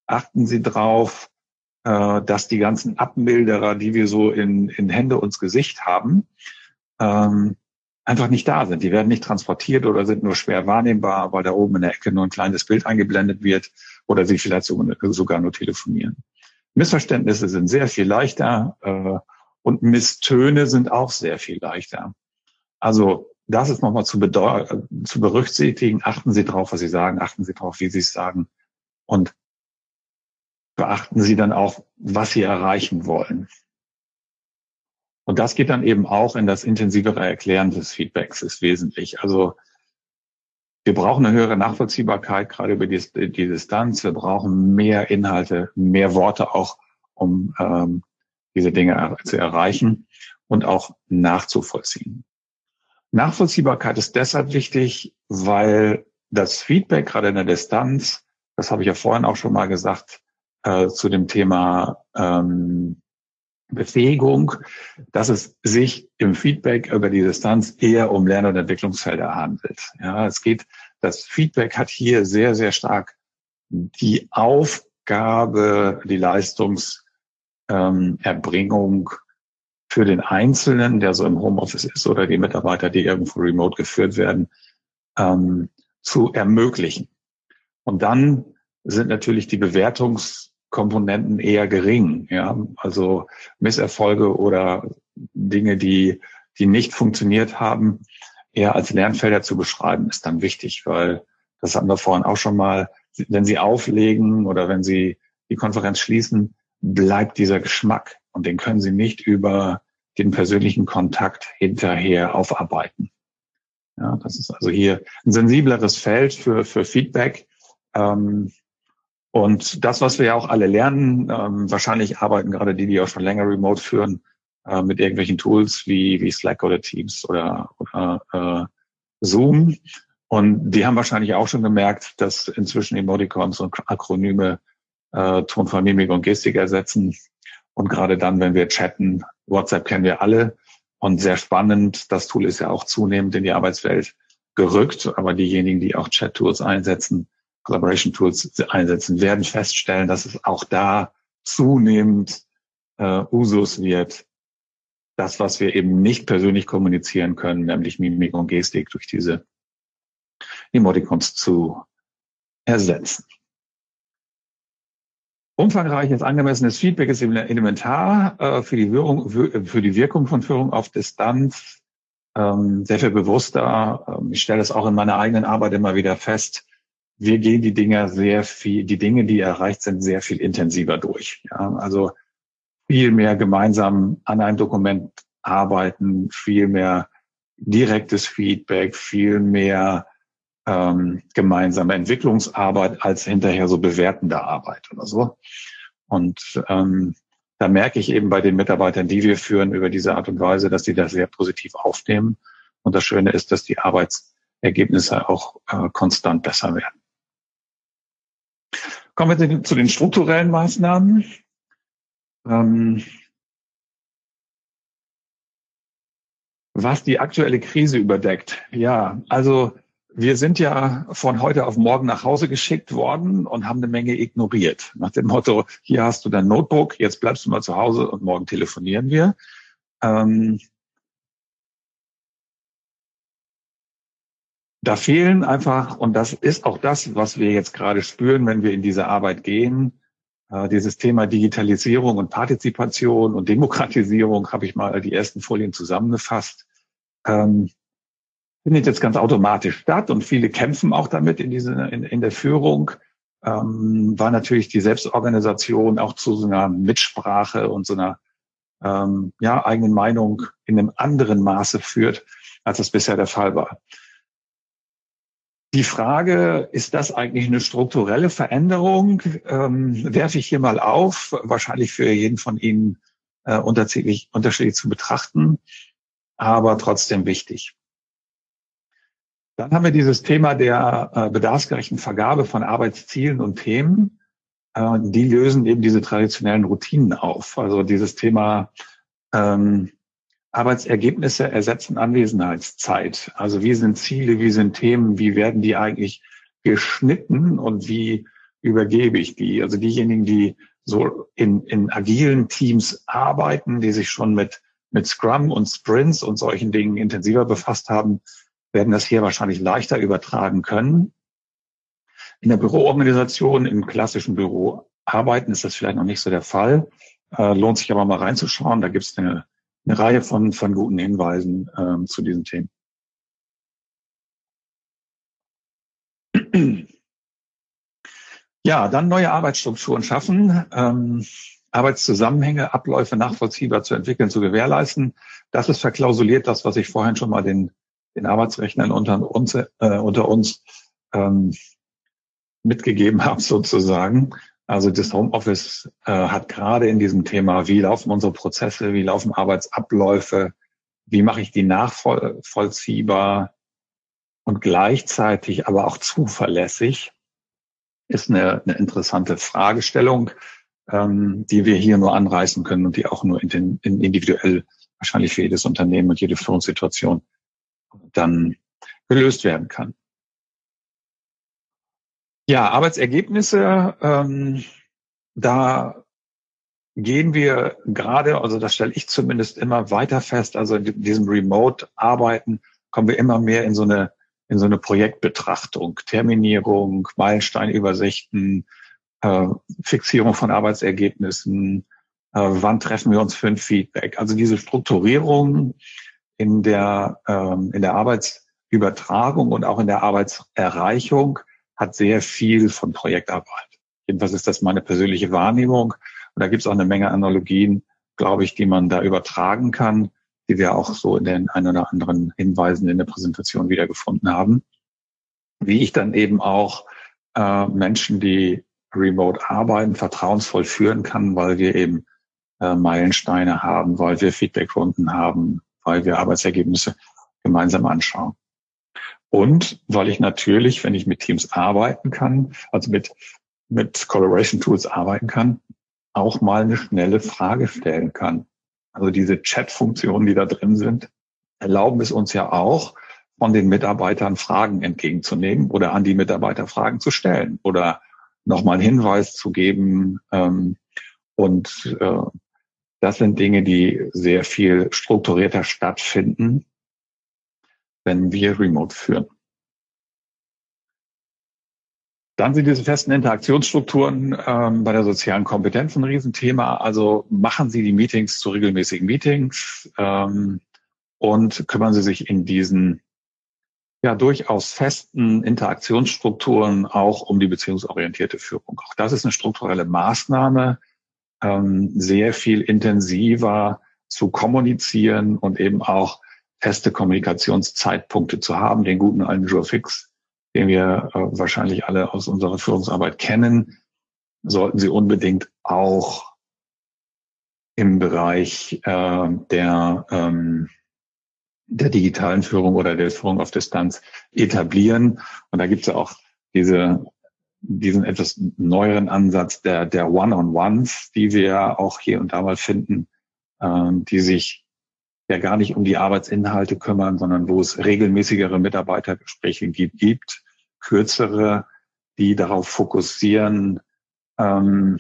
Achten Sie drauf, äh, dass die ganzen Abmilderer, die wir so in, in Hände und Gesicht haben, ähm, einfach nicht da sind. Die werden nicht transportiert oder sind nur schwer wahrnehmbar, weil da oben in der Ecke nur ein kleines Bild eingeblendet wird oder sie vielleicht sogar nur telefonieren. Missverständnisse sind sehr viel leichter äh, und Misstöne sind auch sehr viel leichter. Also das ist nochmal zu, zu berücksichtigen. Achten Sie drauf, was Sie sagen. Achten Sie drauf, wie Sie es sagen. Und beachten Sie dann auch, was Sie erreichen wollen. Und das geht dann eben auch in das intensivere Erklären des Feedbacks, ist wesentlich. Also wir brauchen eine höhere Nachvollziehbarkeit, gerade über die, die Distanz. Wir brauchen mehr Inhalte, mehr Worte auch, um ähm, diese Dinge zu erreichen und auch nachzuvollziehen. Nachvollziehbarkeit ist deshalb wichtig, weil das Feedback gerade in der Distanz, das habe ich ja vorhin auch schon mal gesagt, äh, zu dem Thema ähm, Befähigung, dass es sich im Feedback über die Distanz eher um Lern- und Entwicklungsfelder handelt. Ja, es geht, das Feedback hat hier sehr, sehr stark die Aufgabe, die Leistungs ähm, für den Einzelnen, der so im Homeoffice ist oder die Mitarbeiter, die irgendwo remote geführt werden, ähm, zu ermöglichen. Und dann sind natürlich die Bewertungskomponenten eher gering. Ja, also Misserfolge oder Dinge, die, die nicht funktioniert haben, eher als Lernfelder zu beschreiben, ist dann wichtig, weil das hatten wir vorhin auch schon mal, wenn Sie auflegen oder wenn Sie die Konferenz schließen, bleibt dieser Geschmack und den können Sie nicht über den persönlichen Kontakt hinterher aufarbeiten. Ja, das ist also hier ein sensibleres Feld für, für Feedback. Ähm, und das, was wir ja auch alle lernen, ähm, wahrscheinlich arbeiten gerade die, die auch schon länger remote führen, äh, mit irgendwelchen Tools wie, wie Slack oder Teams oder, oder äh, Zoom. Und die haben wahrscheinlich auch schon gemerkt, dass inzwischen Emoticons und Akronyme äh, Tonfall, Mimik und Gestik ersetzen. Und gerade dann, wenn wir chatten, WhatsApp kennen wir alle. Und sehr spannend, das Tool ist ja auch zunehmend in die Arbeitswelt gerückt. Aber diejenigen, die auch Chat-Tools einsetzen, Collaboration-Tools einsetzen, werden feststellen, dass es auch da zunehmend äh, Usus wird, das, was wir eben nicht persönlich kommunizieren können, nämlich Mimik und Gestik durch diese Emoticons zu ersetzen. Umfangreiches, angemessenes Feedback ist elementar äh, für, die Wirkung, für die Wirkung von Führung auf Distanz. Ähm, sehr viel bewusster. Ähm, ich stelle es auch in meiner eigenen Arbeit immer wieder fest. Wir gehen die Dinge sehr viel, die Dinge, die erreicht sind, sehr viel intensiver durch. Ja, also viel mehr gemeinsam an einem Dokument arbeiten, viel mehr direktes Feedback, viel mehr ähm, gemeinsame Entwicklungsarbeit als hinterher so bewertende Arbeit oder so. Und ähm, da merke ich eben bei den Mitarbeitern, die wir führen, über diese Art und Weise, dass die das sehr positiv aufnehmen. Und das Schöne ist, dass die Arbeitsergebnisse auch äh, konstant besser werden. Kommen wir zu den strukturellen Maßnahmen. Ähm, was die aktuelle Krise überdeckt. Ja, also wir sind ja von heute auf morgen nach Hause geschickt worden und haben eine Menge ignoriert. Nach dem Motto, hier hast du dein Notebook, jetzt bleibst du mal zu Hause und morgen telefonieren wir. Ähm, da fehlen einfach, und das ist auch das, was wir jetzt gerade spüren, wenn wir in diese Arbeit gehen, äh, dieses Thema Digitalisierung und Partizipation und Demokratisierung habe ich mal die ersten Folien zusammengefasst. Ähm, findet jetzt ganz automatisch statt und viele kämpfen auch damit in, diese, in, in der Führung, ähm, war natürlich die Selbstorganisation auch zu so einer Mitsprache und so einer ähm, ja, eigenen Meinung in einem anderen Maße führt, als das bisher der Fall war. Die Frage, ist das eigentlich eine strukturelle Veränderung, ähm, werfe ich hier mal auf, wahrscheinlich für jeden von Ihnen äh, unterschiedlich, unterschiedlich zu betrachten, aber trotzdem wichtig. Dann haben wir dieses Thema der äh, bedarfsgerechten Vergabe von Arbeitszielen und Themen. Äh, die lösen eben diese traditionellen Routinen auf. Also dieses Thema ähm, Arbeitsergebnisse ersetzen Anwesenheitszeit. Also wie sind Ziele, wie sind Themen, wie werden die eigentlich geschnitten und wie übergebe ich die? Also diejenigen, die so in, in agilen Teams arbeiten, die sich schon mit, mit Scrum und Sprints und solchen Dingen intensiver befasst haben, werden das hier wahrscheinlich leichter übertragen können. In der Büroorganisation, im klassischen Büro arbeiten, ist das vielleicht noch nicht so der Fall. Äh, lohnt sich aber mal reinzuschauen. Da gibt es eine, eine Reihe von, von guten Hinweisen äh, zu diesen Themen. Ja, dann neue Arbeitsstrukturen schaffen, ähm, Arbeitszusammenhänge, Abläufe nachvollziehbar zu entwickeln, zu gewährleisten. Das ist verklausuliert, das, was ich vorhin schon mal den den Arbeitsrechnern unter uns, äh, unter uns ähm, mitgegeben habe sozusagen. Also das Homeoffice äh, hat gerade in diesem Thema, wie laufen unsere Prozesse, wie laufen Arbeitsabläufe, wie mache ich die nachvollziehbar und gleichzeitig aber auch zuverlässig, ist eine, eine interessante Fragestellung, ähm, die wir hier nur anreißen können und die auch nur in den, in individuell wahrscheinlich für jedes Unternehmen und jede Führungssituation dann gelöst werden kann. Ja, Arbeitsergebnisse, ähm, da gehen wir gerade, also das stelle ich zumindest immer weiter fest, also in diesem Remote-Arbeiten kommen wir immer mehr in so eine in so eine Projektbetrachtung, Terminierung, Meilensteinübersichten, äh, Fixierung von Arbeitsergebnissen, äh, wann treffen wir uns für ein Feedback. Also diese Strukturierung in der, ähm, in der Arbeitsübertragung und auch in der Arbeitserreichung hat sehr viel von Projektarbeit. Jedenfalls ist das meine persönliche Wahrnehmung. Und da gibt es auch eine Menge Analogien, glaube ich, die man da übertragen kann, die wir auch so in den ein oder anderen Hinweisen in der Präsentation wiedergefunden haben. Wie ich dann eben auch äh, Menschen, die remote arbeiten, vertrauensvoll führen kann, weil wir eben äh, Meilensteine haben, weil wir Feedbackrunden haben, weil wir Arbeitsergebnisse gemeinsam anschauen. Und weil ich natürlich, wenn ich mit Teams arbeiten kann, also mit, mit Collaboration Tools arbeiten kann, auch mal eine schnelle Frage stellen kann. Also diese Chat-Funktionen, die da drin sind, erlauben es uns ja auch, von den Mitarbeitern Fragen entgegenzunehmen oder an die Mitarbeiter Fragen zu stellen oder nochmal einen Hinweis zu geben. Ähm, und äh, das sind Dinge, die sehr viel strukturierter stattfinden, wenn wir remote führen. Dann sind diese festen Interaktionsstrukturen ähm, bei der sozialen Kompetenz ein Riesenthema. Also machen Sie die Meetings zu regelmäßigen Meetings ähm, und kümmern Sie sich in diesen ja durchaus festen Interaktionsstrukturen auch um die beziehungsorientierte Führung. Auch das ist eine strukturelle Maßnahme, ähm, sehr viel intensiver zu kommunizieren und eben auch feste Kommunikationszeitpunkte zu haben, den guten alten Jour fix, den wir äh, wahrscheinlich alle aus unserer Führungsarbeit kennen, sollten Sie unbedingt auch im Bereich äh, der ähm, der digitalen Führung oder der Führung auf Distanz etablieren. Und da gibt es ja auch diese, diesen etwas neueren Ansatz der, der One-on-Ones, die wir auch hier und da mal finden, äh, die sich ja gar nicht um die Arbeitsinhalte kümmern, sondern wo es regelmäßigere Mitarbeitergespräche gibt, gibt kürzere, die darauf fokussieren, ähm,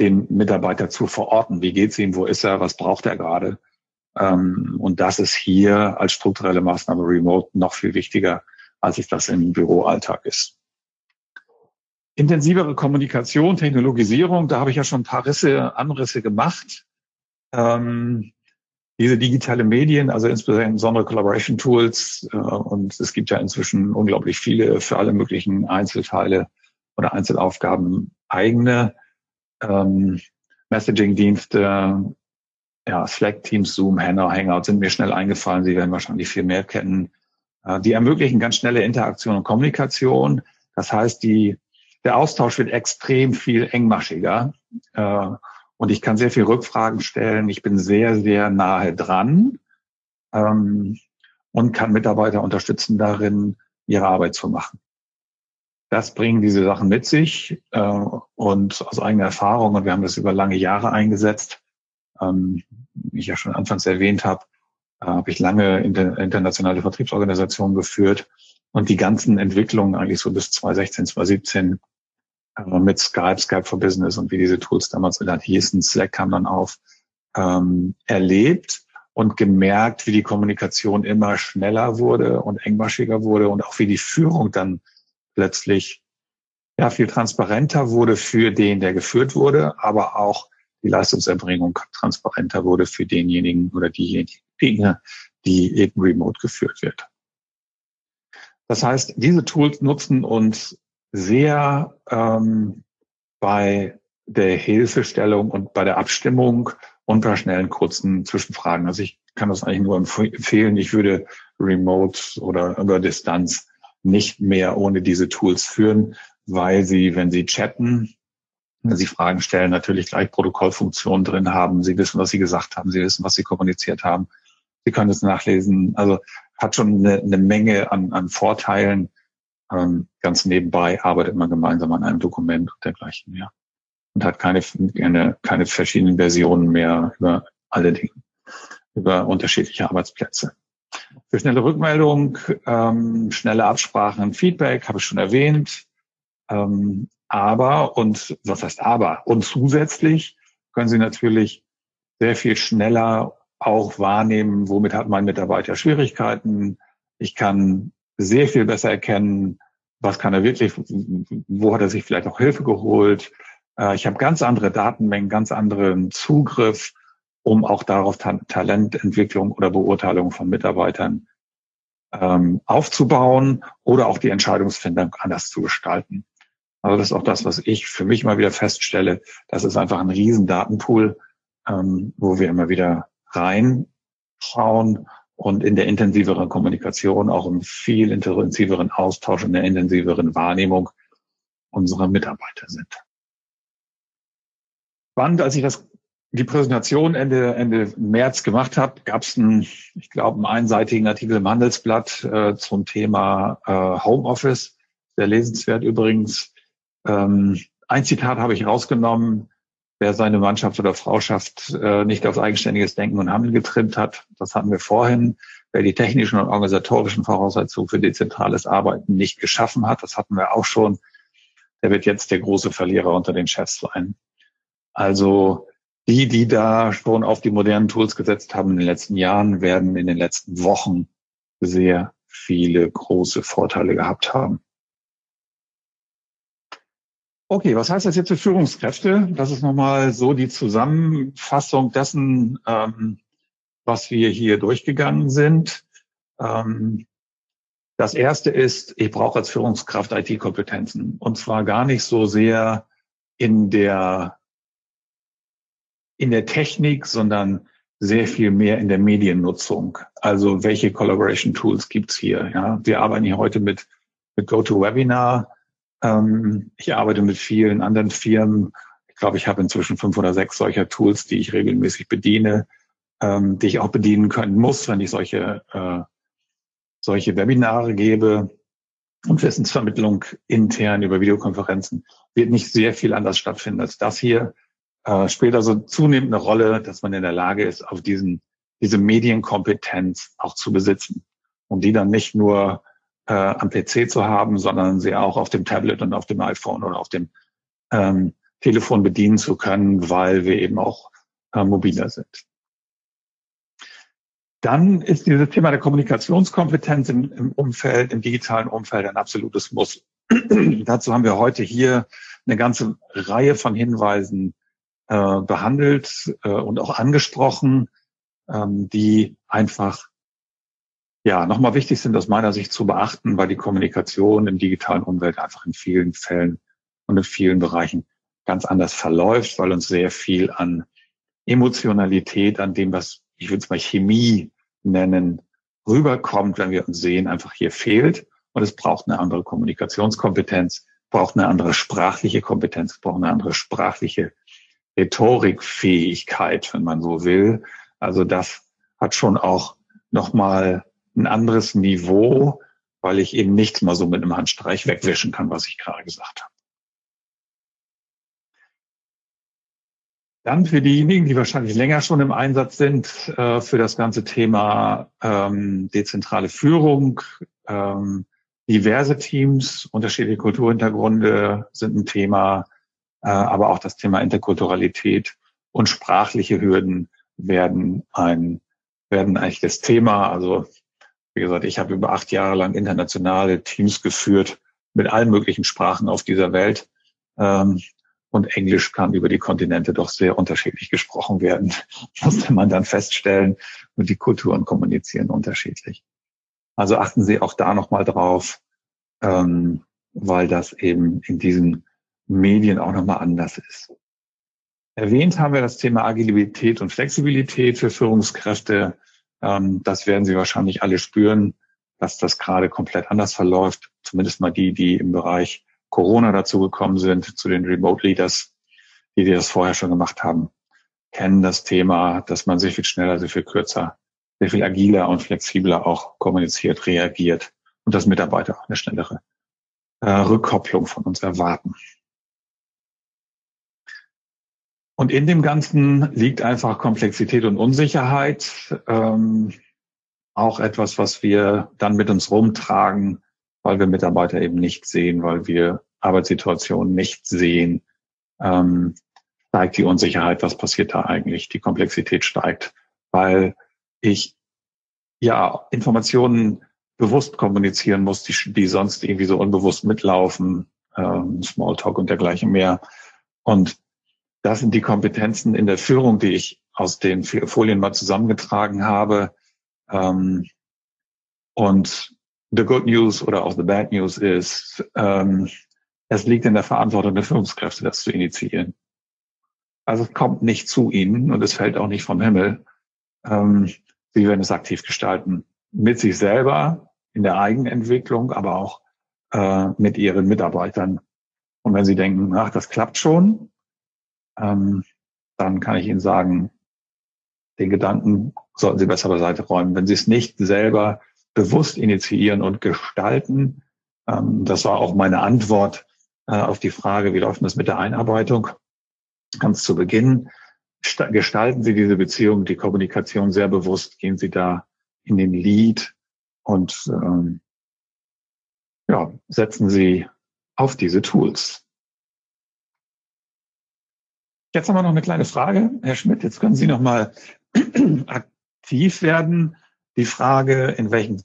den Mitarbeiter zu verorten. Wie geht's ihm? Wo ist er? Was braucht er gerade? Ähm, und das ist hier als strukturelle Maßnahme remote noch viel wichtiger, als es das im Büroalltag ist. Intensivere Kommunikation, Technologisierung, da habe ich ja schon ein paar Risse, Anrisse gemacht. Ähm, diese digitale Medien, also insbesondere Collaboration Tools, äh, und es gibt ja inzwischen unglaublich viele für alle möglichen Einzelteile oder Einzelaufgaben eigene ähm, Messaging-Dienste, ja, Slack, Teams, Zoom, Hangout sind mir schnell eingefallen. Sie werden wahrscheinlich viel mehr kennen. Äh, die ermöglichen ganz schnelle Interaktion und Kommunikation. Das heißt, die, der Austausch wird extrem viel engmaschiger. Äh, und ich kann sehr viel Rückfragen stellen. Ich bin sehr, sehr nahe dran ähm, und kann Mitarbeiter unterstützen darin, ihre Arbeit zu machen. Das bringen diese Sachen mit sich äh, und aus eigener Erfahrung, und wir haben das über lange Jahre eingesetzt, ähm, wie ich ja schon anfangs erwähnt habe, äh, habe ich lange inter internationale Vertriebsorganisationen geführt und die ganzen Entwicklungen eigentlich so bis 2016, 2017 äh, mit Skype, Skype for Business und wie diese Tools damals dann hießen, Slack kam dann auf, ähm, erlebt und gemerkt, wie die Kommunikation immer schneller wurde und engmaschiger wurde und auch wie die Führung dann plötzlich ja viel transparenter wurde für den, der geführt wurde, aber auch die Leistungserbringung transparenter wurde für denjenigen oder diejenigen, die eben remote geführt wird. Das heißt, diese Tools nutzen uns sehr ähm, bei der Hilfestellung und bei der Abstimmung und bei schnellen kurzen Zwischenfragen. Also ich kann das eigentlich nur empfehlen. Ich würde Remote oder über Distanz nicht mehr ohne diese Tools führen, weil sie, wenn sie chatten, wenn Sie Fragen stellen, natürlich gleich Protokollfunktionen drin haben. Sie wissen, was Sie gesagt haben. Sie wissen, was Sie kommuniziert haben. Sie können es nachlesen. Also hat schon eine, eine Menge an, an Vorteilen. Ähm, ganz nebenbei arbeitet man gemeinsam an einem Dokument und dergleichen mehr. Und hat keine, keine, keine verschiedenen Versionen mehr über alle Dinge, über unterschiedliche Arbeitsplätze. Für schnelle Rückmeldung, ähm, schnelle Absprachen, Feedback, habe ich schon erwähnt. Ähm, aber, und was heißt aber? Und zusätzlich können Sie natürlich sehr viel schneller auch wahrnehmen, womit hat mein Mitarbeiter Schwierigkeiten. Ich kann sehr viel besser erkennen, was kann er wirklich, wo hat er sich vielleicht auch Hilfe geholt. Äh, ich habe ganz andere Datenmengen, ganz anderen Zugriff, um auch darauf Ta Talententwicklung oder Beurteilung von Mitarbeitern ähm, aufzubauen oder auch die Entscheidungsfindung anders zu gestalten. Also das ist auch das, was ich für mich mal wieder feststelle. Das ist einfach ein riesen Datenpool, ähm, wo wir immer wieder reinschauen und in der intensiveren Kommunikation, auch im viel intensiveren Austausch und der intensiveren Wahrnehmung unserer Mitarbeiter sind. Spannend, als ich das, die Präsentation Ende, Ende März gemacht habe, gab es einen, ich glaube, einen einseitigen Artikel im Handelsblatt äh, zum Thema äh, Homeoffice. Sehr lesenswert übrigens. Ähm, ein Zitat habe ich rausgenommen wer seine Mannschaft oder Frauschaft äh, nicht auf eigenständiges Denken und Handeln getrimmt hat. Das hatten wir vorhin. Wer die technischen und organisatorischen Voraussetzungen für dezentrales Arbeiten nicht geschaffen hat, das hatten wir auch schon, der wird jetzt der große Verlierer unter den Chefs sein. Also die, die da schon auf die modernen Tools gesetzt haben in den letzten Jahren, werden in den letzten Wochen sehr viele große Vorteile gehabt haben. Okay, was heißt das jetzt für Führungskräfte? Das ist nochmal so die Zusammenfassung dessen, ähm, was wir hier durchgegangen sind. Ähm, das erste ist, ich brauche als Führungskraft IT-Kompetenzen. Und zwar gar nicht so sehr in der, in der Technik, sondern sehr viel mehr in der Mediennutzung. Also welche Collaboration Tools gibt's hier? Ja, wir arbeiten hier heute mit, mit GoToWebinar. Ähm, ich arbeite mit vielen anderen Firmen. Ich glaube, ich habe inzwischen fünf oder sechs solcher Tools, die ich regelmäßig bediene, ähm, die ich auch bedienen können muss, wenn ich solche, äh, solche Webinare gebe. Und Wissensvermittlung intern über Videokonferenzen wird nicht sehr viel anders stattfinden als das hier. Äh, spielt also zunehmend eine Rolle, dass man in der Lage ist, auf diesen, diese Medienkompetenz auch zu besitzen. Und die dann nicht nur äh, am PC zu haben, sondern sie auch auf dem Tablet und auf dem iPhone oder auf dem ähm, Telefon bedienen zu können, weil wir eben auch äh, mobiler sind. Dann ist dieses Thema der Kommunikationskompetenz im, im Umfeld, im digitalen Umfeld ein absolutes Muss. Dazu haben wir heute hier eine ganze Reihe von Hinweisen äh, behandelt äh, und auch angesprochen, ähm, die einfach ja, nochmal wichtig sind aus meiner Sicht zu beachten, weil die Kommunikation im digitalen Umwelt einfach in vielen Fällen und in vielen Bereichen ganz anders verläuft, weil uns sehr viel an Emotionalität, an dem, was ich würde es mal Chemie nennen, rüberkommt, wenn wir uns sehen, einfach hier fehlt. Und es braucht eine andere Kommunikationskompetenz, braucht eine andere sprachliche Kompetenz, braucht eine andere sprachliche Rhetorikfähigkeit, wenn man so will. Also das hat schon auch nochmal ein anderes Niveau, weil ich eben nichts mal so mit einem Handstreich wegwischen kann, was ich gerade gesagt habe. Dann für diejenigen, die wahrscheinlich länger schon im Einsatz sind, äh, für das ganze Thema ähm, dezentrale Führung, ähm, diverse Teams, unterschiedliche Kulturhintergründe sind ein Thema, äh, aber auch das Thema Interkulturalität und sprachliche Hürden werden ein werden eigentlich das Thema. Also wie gesagt, ich habe über acht Jahre lang internationale Teams geführt mit allen möglichen Sprachen auf dieser Welt. Ähm, und Englisch kann über die Kontinente doch sehr unterschiedlich gesprochen werden, musste man dann feststellen. Und die Kulturen kommunizieren unterschiedlich. Also achten Sie auch da nochmal drauf, ähm, weil das eben in diesen Medien auch nochmal anders ist. Erwähnt haben wir das Thema Agilität und Flexibilität für Führungskräfte. Ähm, das werden Sie wahrscheinlich alle spüren, dass das gerade komplett anders verläuft. Zumindest mal die, die im Bereich Corona dazu gekommen sind, zu den Remote Leaders, die, die das vorher schon gemacht haben, kennen das Thema, dass man sehr viel schneller, sehr viel kürzer, sehr viel agiler und flexibler auch kommuniziert, reagiert und dass Mitarbeiter auch eine schnellere äh, Rückkopplung von uns erwarten. Und in dem Ganzen liegt einfach Komplexität und Unsicherheit. Ähm, auch etwas, was wir dann mit uns rumtragen, weil wir Mitarbeiter eben nicht sehen, weil wir Arbeitssituationen nicht sehen. Ähm, steigt die Unsicherheit, was passiert da eigentlich? Die Komplexität steigt, weil ich ja Informationen bewusst kommunizieren muss, die, die sonst irgendwie so unbewusst mitlaufen, ähm, Smalltalk und dergleichen mehr. Und das sind die Kompetenzen in der Führung, die ich aus den Folien mal zusammengetragen habe. Ähm, und the good news oder auch the bad news ist, ähm, es liegt in der Verantwortung der Führungskräfte, das zu initiieren. Also es kommt nicht zu ihnen und es fällt auch nicht vom Himmel. Ähm, sie werden es aktiv gestalten. Mit sich selber, in der Eigenentwicklung, aber auch äh, mit ihren Mitarbeitern. Und wenn sie denken, ach, das klappt schon, ähm, dann kann ich Ihnen sagen, den Gedanken sollten Sie besser beiseite räumen. Wenn Sie es nicht selber bewusst initiieren und gestalten, ähm, das war auch meine Antwort äh, auf die Frage, wie läuft das mit der Einarbeitung? Ganz zu Beginn gestalten Sie diese Beziehung, die Kommunikation sehr bewusst, gehen Sie da in den Lead und ähm, ja, setzen Sie auf diese Tools. Jetzt haben wir noch eine kleine Frage. Herr Schmidt, jetzt können Sie noch mal aktiv werden. Die Frage, in welchen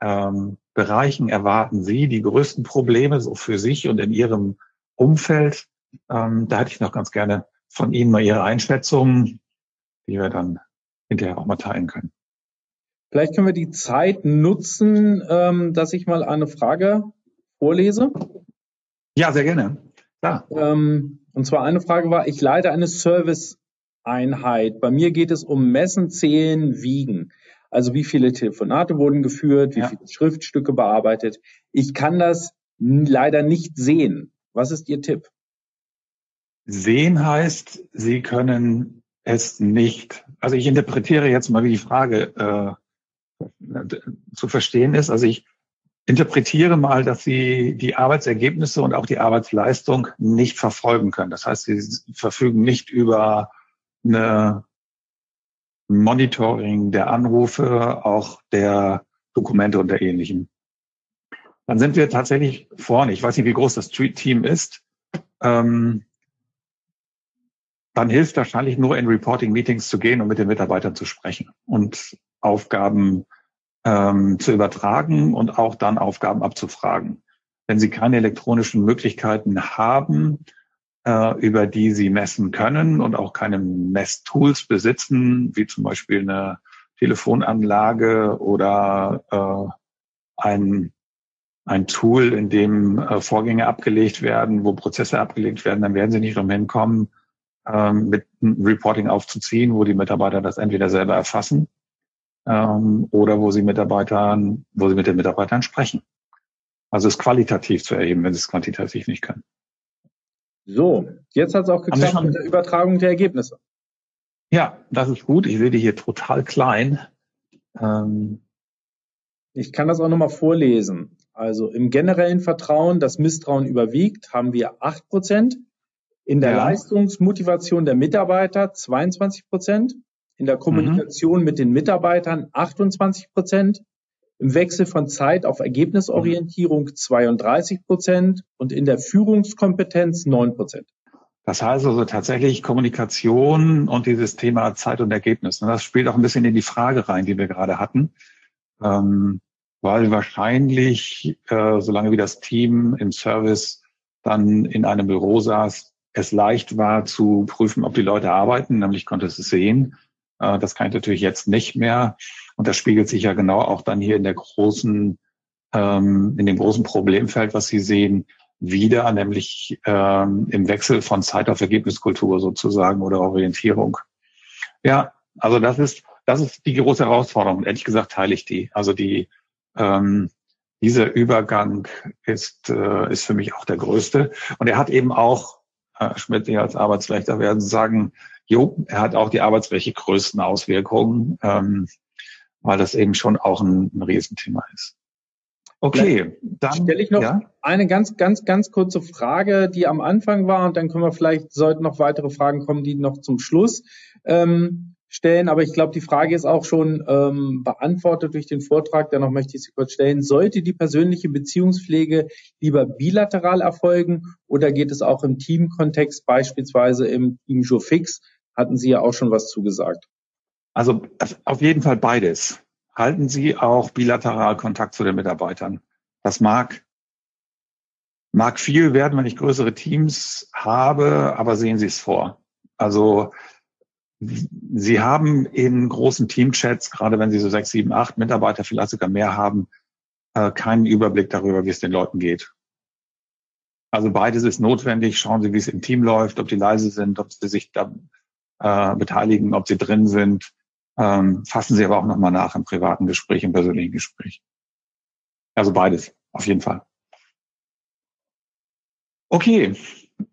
ähm, Bereichen erwarten Sie die größten Probleme so für sich und in Ihrem Umfeld? Ähm, da hätte ich noch ganz gerne von Ihnen mal Ihre Einschätzungen, die wir dann hinterher auch mal teilen können. Vielleicht können wir die Zeit nutzen, ähm, dass ich mal eine Frage vorlese. Ja, sehr gerne. Klar. Ähm, und zwar eine Frage war, ich leite eine Service-Einheit. Bei mir geht es um Messen, Zählen, Wiegen. Also wie viele Telefonate wurden geführt, wie ja. viele Schriftstücke bearbeitet. Ich kann das leider nicht sehen. Was ist Ihr Tipp? Sehen heißt, Sie können es nicht. Also ich interpretiere jetzt mal, wie die Frage äh, zu verstehen ist. Also ich interpretiere mal, dass Sie die Arbeitsergebnisse und auch die Arbeitsleistung nicht verfolgen können. Das heißt, Sie verfügen nicht über eine Monitoring der Anrufe, auch der Dokumente und der ähnlichen. Dann sind wir tatsächlich vorne. Ich weiß nicht, wie groß das Team ist. Ähm, dann hilft wahrscheinlich nur in Reporting-Meetings zu gehen und mit den Mitarbeitern zu sprechen und Aufgaben ähm, zu übertragen und auch dann Aufgaben abzufragen. Wenn Sie keine elektronischen Möglichkeiten haben, äh, über die Sie messen können und auch keine Messtools besitzen, wie zum Beispiel eine Telefonanlage oder äh, ein, ein Tool, in dem äh, Vorgänge abgelegt werden, wo Prozesse abgelegt werden, dann werden Sie nicht umhin kommen, ähm, mit Reporting aufzuziehen, wo die Mitarbeiter das entweder selber erfassen ähm, oder wo sie Mitarbeitern, wo sie mit den Mitarbeitern sprechen. Also es qualitativ zu erheben, wenn sie es quantitativ nicht können. So, jetzt hat es auch geklappt mit der Übertragung der Ergebnisse. Ja, das ist gut. Ich sehe die hier total klein. Ähm, ich kann das auch nochmal vorlesen. Also im generellen Vertrauen, das Misstrauen überwiegt, haben wir acht Prozent. In der ja. Leistungsmotivation der Mitarbeiter 22 Prozent in der Kommunikation mhm. mit den Mitarbeitern 28 Prozent, im Wechsel von Zeit auf Ergebnisorientierung 32 Prozent und in der Führungskompetenz 9 Prozent. Das heißt also tatsächlich Kommunikation und dieses Thema Zeit und Ergebnis. Und das spielt auch ein bisschen in die Frage rein, die wir gerade hatten. Ähm, weil wahrscheinlich, äh, solange wie das Team im Service dann in einem Büro saß, es leicht war zu prüfen, ob die Leute arbeiten, nämlich konnte es sehen. Äh, das kann ich natürlich jetzt nicht mehr. Und das spiegelt sich ja genau auch dann hier in der großen, ähm, in dem großen Problemfeld, was Sie sehen, wieder, nämlich ähm, im Wechsel von Zeit auf Ergebniskultur sozusagen oder Orientierung. Ja, also das ist, das ist die große Herausforderung. Ehrlich gesagt teile ich die. Also die, ähm, dieser Übergang ist, äh, ist für mich auch der größte. Und er hat eben auch, äh, Schmidt, als Arbeitsrechter werden sagen, Jo, er hat auch die arbeitsrechtlich größten Auswirkungen, ähm, weil das eben schon auch ein, ein Riesenthema ist. Okay, dann stelle ich noch ja? eine ganz, ganz, ganz kurze Frage, die am Anfang war, und dann können wir vielleicht sollten noch weitere Fragen kommen, die noch zum Schluss. Ähm, stellen, aber ich glaube, die Frage ist auch schon ähm, beantwortet durch den Vortrag. Dennoch möchte ich sie kurz stellen. Sollte die persönliche Beziehungspflege lieber bilateral erfolgen oder geht es auch im Teamkontext, beispielsweise im Team Fix? Hatten Sie ja auch schon was zugesagt. Also auf jeden Fall beides. Halten Sie auch bilateral Kontakt zu den Mitarbeitern. Das mag mag viel werden, wenn ich größere Teams habe, aber sehen Sie es vor. Also Sie haben in großen Teamchats, gerade wenn Sie so sechs, sieben, acht Mitarbeiter, vielleicht sogar mehr haben, äh, keinen Überblick darüber, wie es den Leuten geht. Also beides ist notwendig. Schauen Sie, wie es im Team läuft, ob die leise sind, ob sie sich da äh, beteiligen, ob sie drin sind. Ähm, fassen Sie aber auch nochmal nach im privaten Gespräch, im persönlichen Gespräch. Also beides, auf jeden Fall. Okay,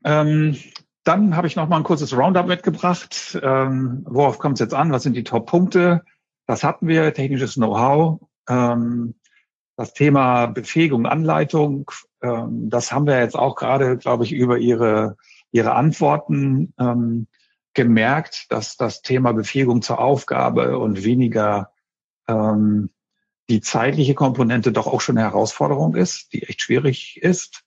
ähm, dann habe ich noch mal ein kurzes Roundup mitgebracht. Ähm, worauf kommt es jetzt an? Was sind die Top-Punkte? Das hatten wir, technisches Know-how. Ähm, das Thema Befähigung, Anleitung, ähm, das haben wir jetzt auch gerade, glaube ich, über Ihre, Ihre Antworten ähm, gemerkt, dass das Thema Befähigung zur Aufgabe und weniger ähm, die zeitliche Komponente doch auch schon eine Herausforderung ist, die echt schwierig ist.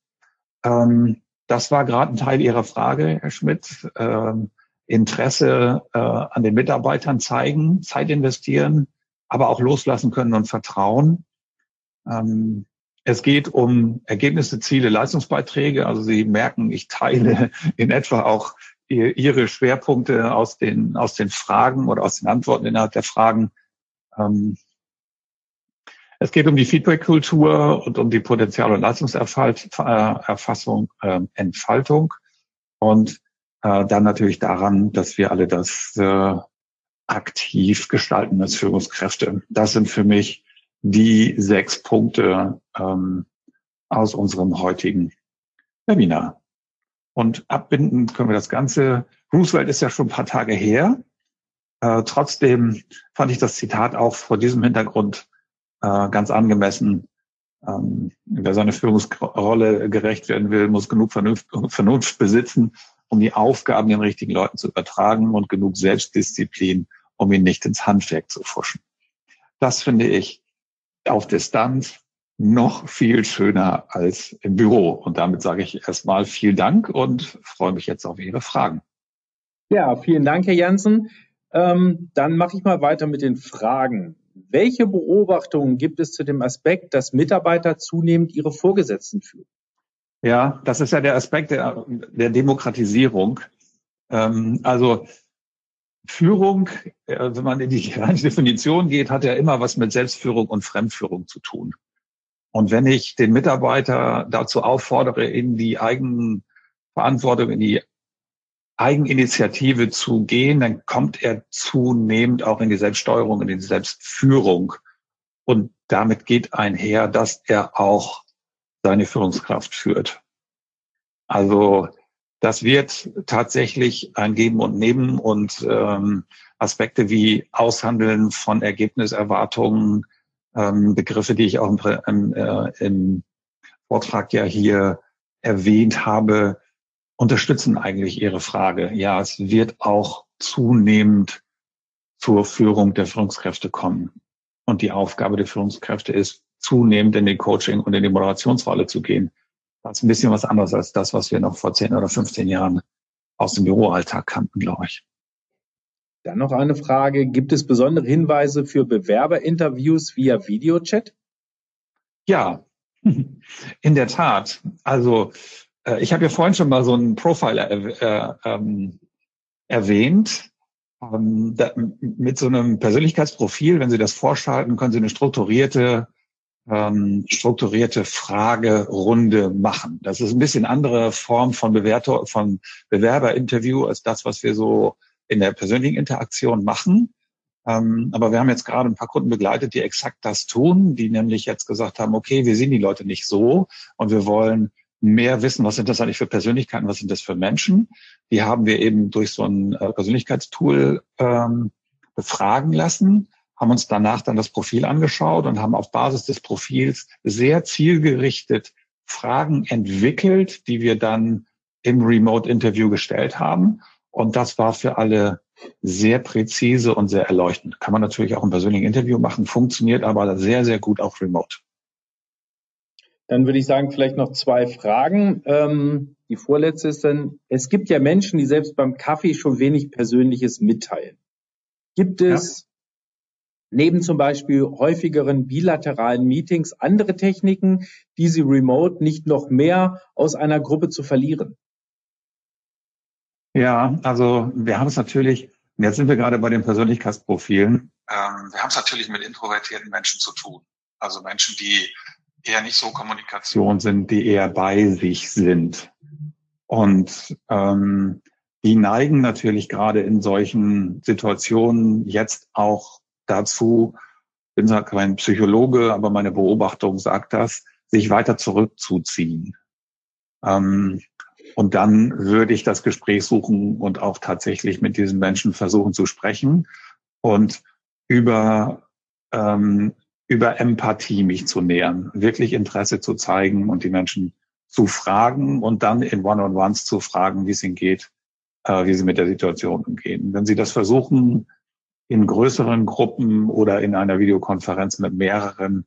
Ähm, das war gerade ein Teil Ihrer Frage, Herr Schmidt. Ähm, Interesse äh, an den Mitarbeitern zeigen, Zeit investieren, aber auch loslassen können und vertrauen. Ähm, es geht um Ergebnisse, Ziele, Leistungsbeiträge. Also Sie merken, ich teile in etwa auch Ihre Schwerpunkte aus den, aus den Fragen oder aus den Antworten innerhalb der Fragen. Ähm, es geht um die Feedback-Kultur und um die Potenzial- und Leistungserfassung, äh, Entfaltung und äh, dann natürlich daran, dass wir alle das äh, aktiv gestalten als Führungskräfte. Das sind für mich die sechs Punkte ähm, aus unserem heutigen Webinar. Und abbinden können wir das Ganze. Roosevelt ist ja schon ein paar Tage her. Äh, trotzdem fand ich das Zitat auch vor diesem Hintergrund äh, ganz angemessen. Ähm, wer seine Führungsrolle gerecht werden will, muss genug Vernunft, Vernunft besitzen, um die Aufgaben den richtigen Leuten zu übertragen und genug Selbstdisziplin, um ihn nicht ins Handwerk zu fuschen. Das finde ich auf Distanz noch viel schöner als im Büro. Und damit sage ich erstmal vielen Dank und freue mich jetzt auf Ihre Fragen. Ja, vielen Dank, Herr Jansen. Ähm, dann mache ich mal weiter mit den Fragen. Welche Beobachtungen gibt es zu dem Aspekt, dass Mitarbeiter zunehmend ihre Vorgesetzten führen? Ja, das ist ja der Aspekt der, der Demokratisierung. Ähm, also Führung, äh, wenn man in die Definition geht, hat ja immer was mit Selbstführung und Fremdführung zu tun. Und wenn ich den Mitarbeiter dazu auffordere, in die Eigenverantwortung, in die Eigeninitiative zu gehen, dann kommt er zunehmend auch in die Selbststeuerung, in die Selbstführung. Und damit geht einher, dass er auch seine Führungskraft führt. Also das wird tatsächlich ein Geben und Nehmen und ähm, Aspekte wie Aushandeln von Ergebniserwartungen, ähm, Begriffe, die ich auch im, äh, im Vortrag ja hier erwähnt habe, unterstützen eigentlich Ihre Frage. Ja, es wird auch zunehmend zur Führung der Führungskräfte kommen. Und die Aufgabe der Führungskräfte ist, zunehmend in den Coaching und in die Moderationsrolle zu gehen. Das ist ein bisschen was anderes als das, was wir noch vor 10 oder 15 Jahren aus dem Büroalltag kannten, glaube ich. Dann noch eine Frage. Gibt es besondere Hinweise für Bewerberinterviews via Videochat? Ja, in der Tat. Also äh, ich habe ja vorhin schon mal so einen Profiler äh, ähm, erwähnt. Ähm, da, mit so einem Persönlichkeitsprofil, wenn Sie das vorschalten, können Sie eine strukturierte ähm, strukturierte Fragerunde machen. Das ist ein bisschen andere Form von, Bewerter, von Bewerberinterview als das, was wir so in der persönlichen Interaktion machen. Ähm, aber wir haben jetzt gerade ein paar Kunden begleitet, die exakt das tun, die nämlich jetzt gesagt haben, okay, wir sehen die Leute nicht so und wir wollen mehr wissen, was sind das eigentlich für Persönlichkeiten, was sind das für Menschen. Die haben wir eben durch so ein äh, Persönlichkeitstool ähm, befragen lassen, haben uns danach dann das Profil angeschaut und haben auf Basis des Profils sehr zielgerichtet Fragen entwickelt, die wir dann im Remote-Interview gestellt haben. Und das war für alle sehr präzise und sehr erleuchtend. Kann man natürlich auch im persönlichen Interview machen, funktioniert aber sehr, sehr gut auch remote. Dann würde ich sagen, vielleicht noch zwei Fragen. Ähm, die vorletzte ist dann, es gibt ja Menschen, die selbst beim Kaffee schon wenig Persönliches mitteilen. Gibt es ja. neben zum Beispiel häufigeren bilateralen Meetings andere Techniken, die Sie remote nicht noch mehr aus einer Gruppe zu verlieren? Ja, also wir haben es natürlich, jetzt sind wir gerade bei den Persönlichkeitsprofilen, ähm, wir haben es natürlich mit introvertierten Menschen zu tun. Also Menschen, die eher nicht so Kommunikation sind, die eher bei sich sind. Und ähm, die neigen natürlich gerade in solchen Situationen jetzt auch dazu, bin zwar kein Psychologe, aber meine Beobachtung sagt das, sich weiter zurückzuziehen. Ähm, und dann würde ich das Gespräch suchen und auch tatsächlich mit diesen Menschen versuchen zu sprechen und über, ähm, über Empathie mich zu nähern, wirklich Interesse zu zeigen und die Menschen zu fragen und dann in One-on-Ones zu fragen, wie es ihnen geht, äh, wie sie mit der Situation umgehen. Wenn sie das versuchen, in größeren Gruppen oder in einer Videokonferenz mit mehreren,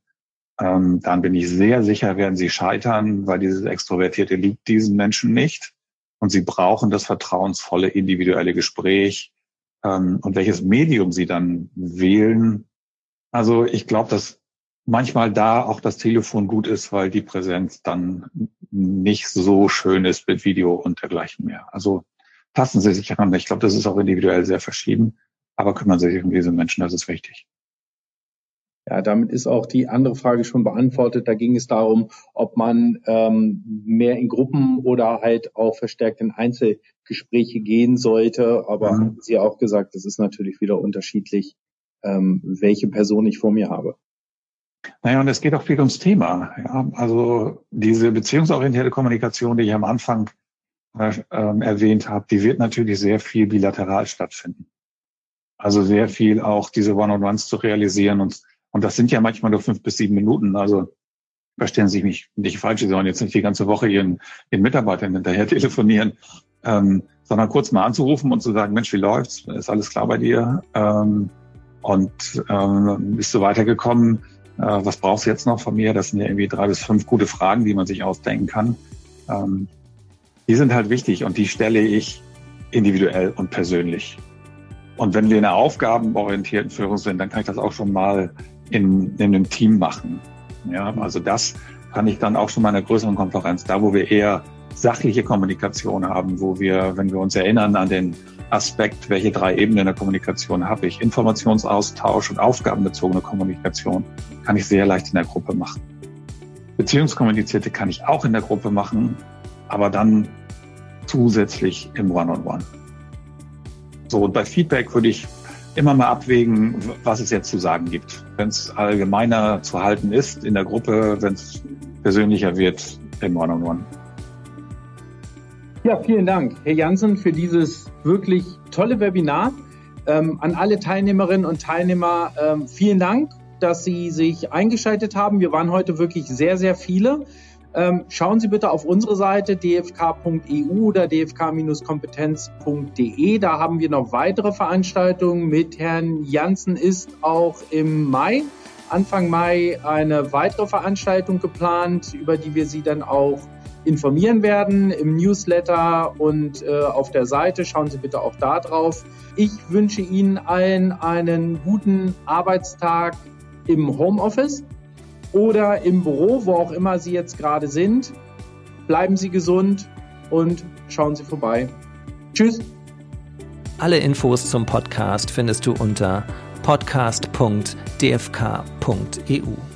ähm, dann bin ich sehr sicher, werden sie scheitern, weil dieses Extrovertierte liegt diesen Menschen nicht. Und sie brauchen das vertrauensvolle individuelle Gespräch. Ähm, und welches Medium sie dann wählen. Also ich glaube, dass manchmal da auch das Telefon gut ist, weil die Präsenz dann nicht so schön ist mit Video und dergleichen mehr. Also passen Sie sich an. Ich glaube, das ist auch individuell sehr verschieden. Aber kümmern Sie sich um diese Menschen, das ist wichtig. Ja, damit ist auch die andere Frage schon beantwortet. Da ging es darum, ob man ähm, mehr in Gruppen oder halt auch verstärkt in Einzelgespräche gehen sollte. Aber mhm. haben Sie auch gesagt, das ist natürlich wieder unterschiedlich, ähm, welche Person ich vor mir habe. Naja, und es geht auch viel ums Thema. Ja? Also diese beziehungsorientierte Kommunikation, die ich am Anfang äh, ähm, erwähnt habe, die wird natürlich sehr viel bilateral stattfinden. Also sehr viel auch diese One-on-Ones zu realisieren und und das sind ja manchmal nur fünf bis sieben Minuten. Also verstehen Sie mich nicht falsch, Sie sollen jetzt nicht die ganze Woche Ihren, Ihren Mitarbeitern hinterher telefonieren, ähm, sondern kurz mal anzurufen und zu sagen, Mensch, wie läuft's? Ist alles klar bei dir? Ähm, und ähm, bist du weitergekommen? Äh, was brauchst du jetzt noch von mir? Das sind ja irgendwie drei bis fünf gute Fragen, die man sich ausdenken kann. Ähm, die sind halt wichtig und die stelle ich individuell und persönlich. Und wenn wir in einer aufgabenorientierten Führung sind, dann kann ich das auch schon mal in, in einem Team machen. Ja, also das kann ich dann auch schon mal in einer größeren Konferenz, da wo wir eher sachliche Kommunikation haben, wo wir, wenn wir uns erinnern an den Aspekt, welche drei Ebenen der Kommunikation habe ich, Informationsaustausch und aufgabenbezogene Kommunikation, kann ich sehr leicht in der Gruppe machen. Beziehungskommunizierte kann ich auch in der Gruppe machen, aber dann zusätzlich im One-on-One. -on -One. So, und bei Feedback würde ich immer mal abwägen, was es jetzt zu sagen gibt. Wenn es allgemeiner zu halten ist in der Gruppe, wenn es persönlicher wird im One-on-One. Ja, vielen Dank, Herr Jansen, für dieses wirklich tolle Webinar. Ähm, an alle Teilnehmerinnen und Teilnehmer ähm, vielen Dank, dass Sie sich eingeschaltet haben. Wir waren heute wirklich sehr, sehr viele. Ähm, schauen Sie bitte auf unsere Seite dfk.eu oder dfk-kompetenz.de. Da haben wir noch weitere Veranstaltungen. Mit Herrn Janssen ist auch im Mai, Anfang Mai, eine weitere Veranstaltung geplant, über die wir Sie dann auch informieren werden im Newsletter und äh, auf der Seite. Schauen Sie bitte auch da drauf. Ich wünsche Ihnen allen einen guten Arbeitstag im Homeoffice oder im Büro, wo auch immer Sie jetzt gerade sind. Bleiben Sie gesund und schauen Sie vorbei. Tschüss. Alle Infos zum Podcast findest du unter podcast.dfk.eu.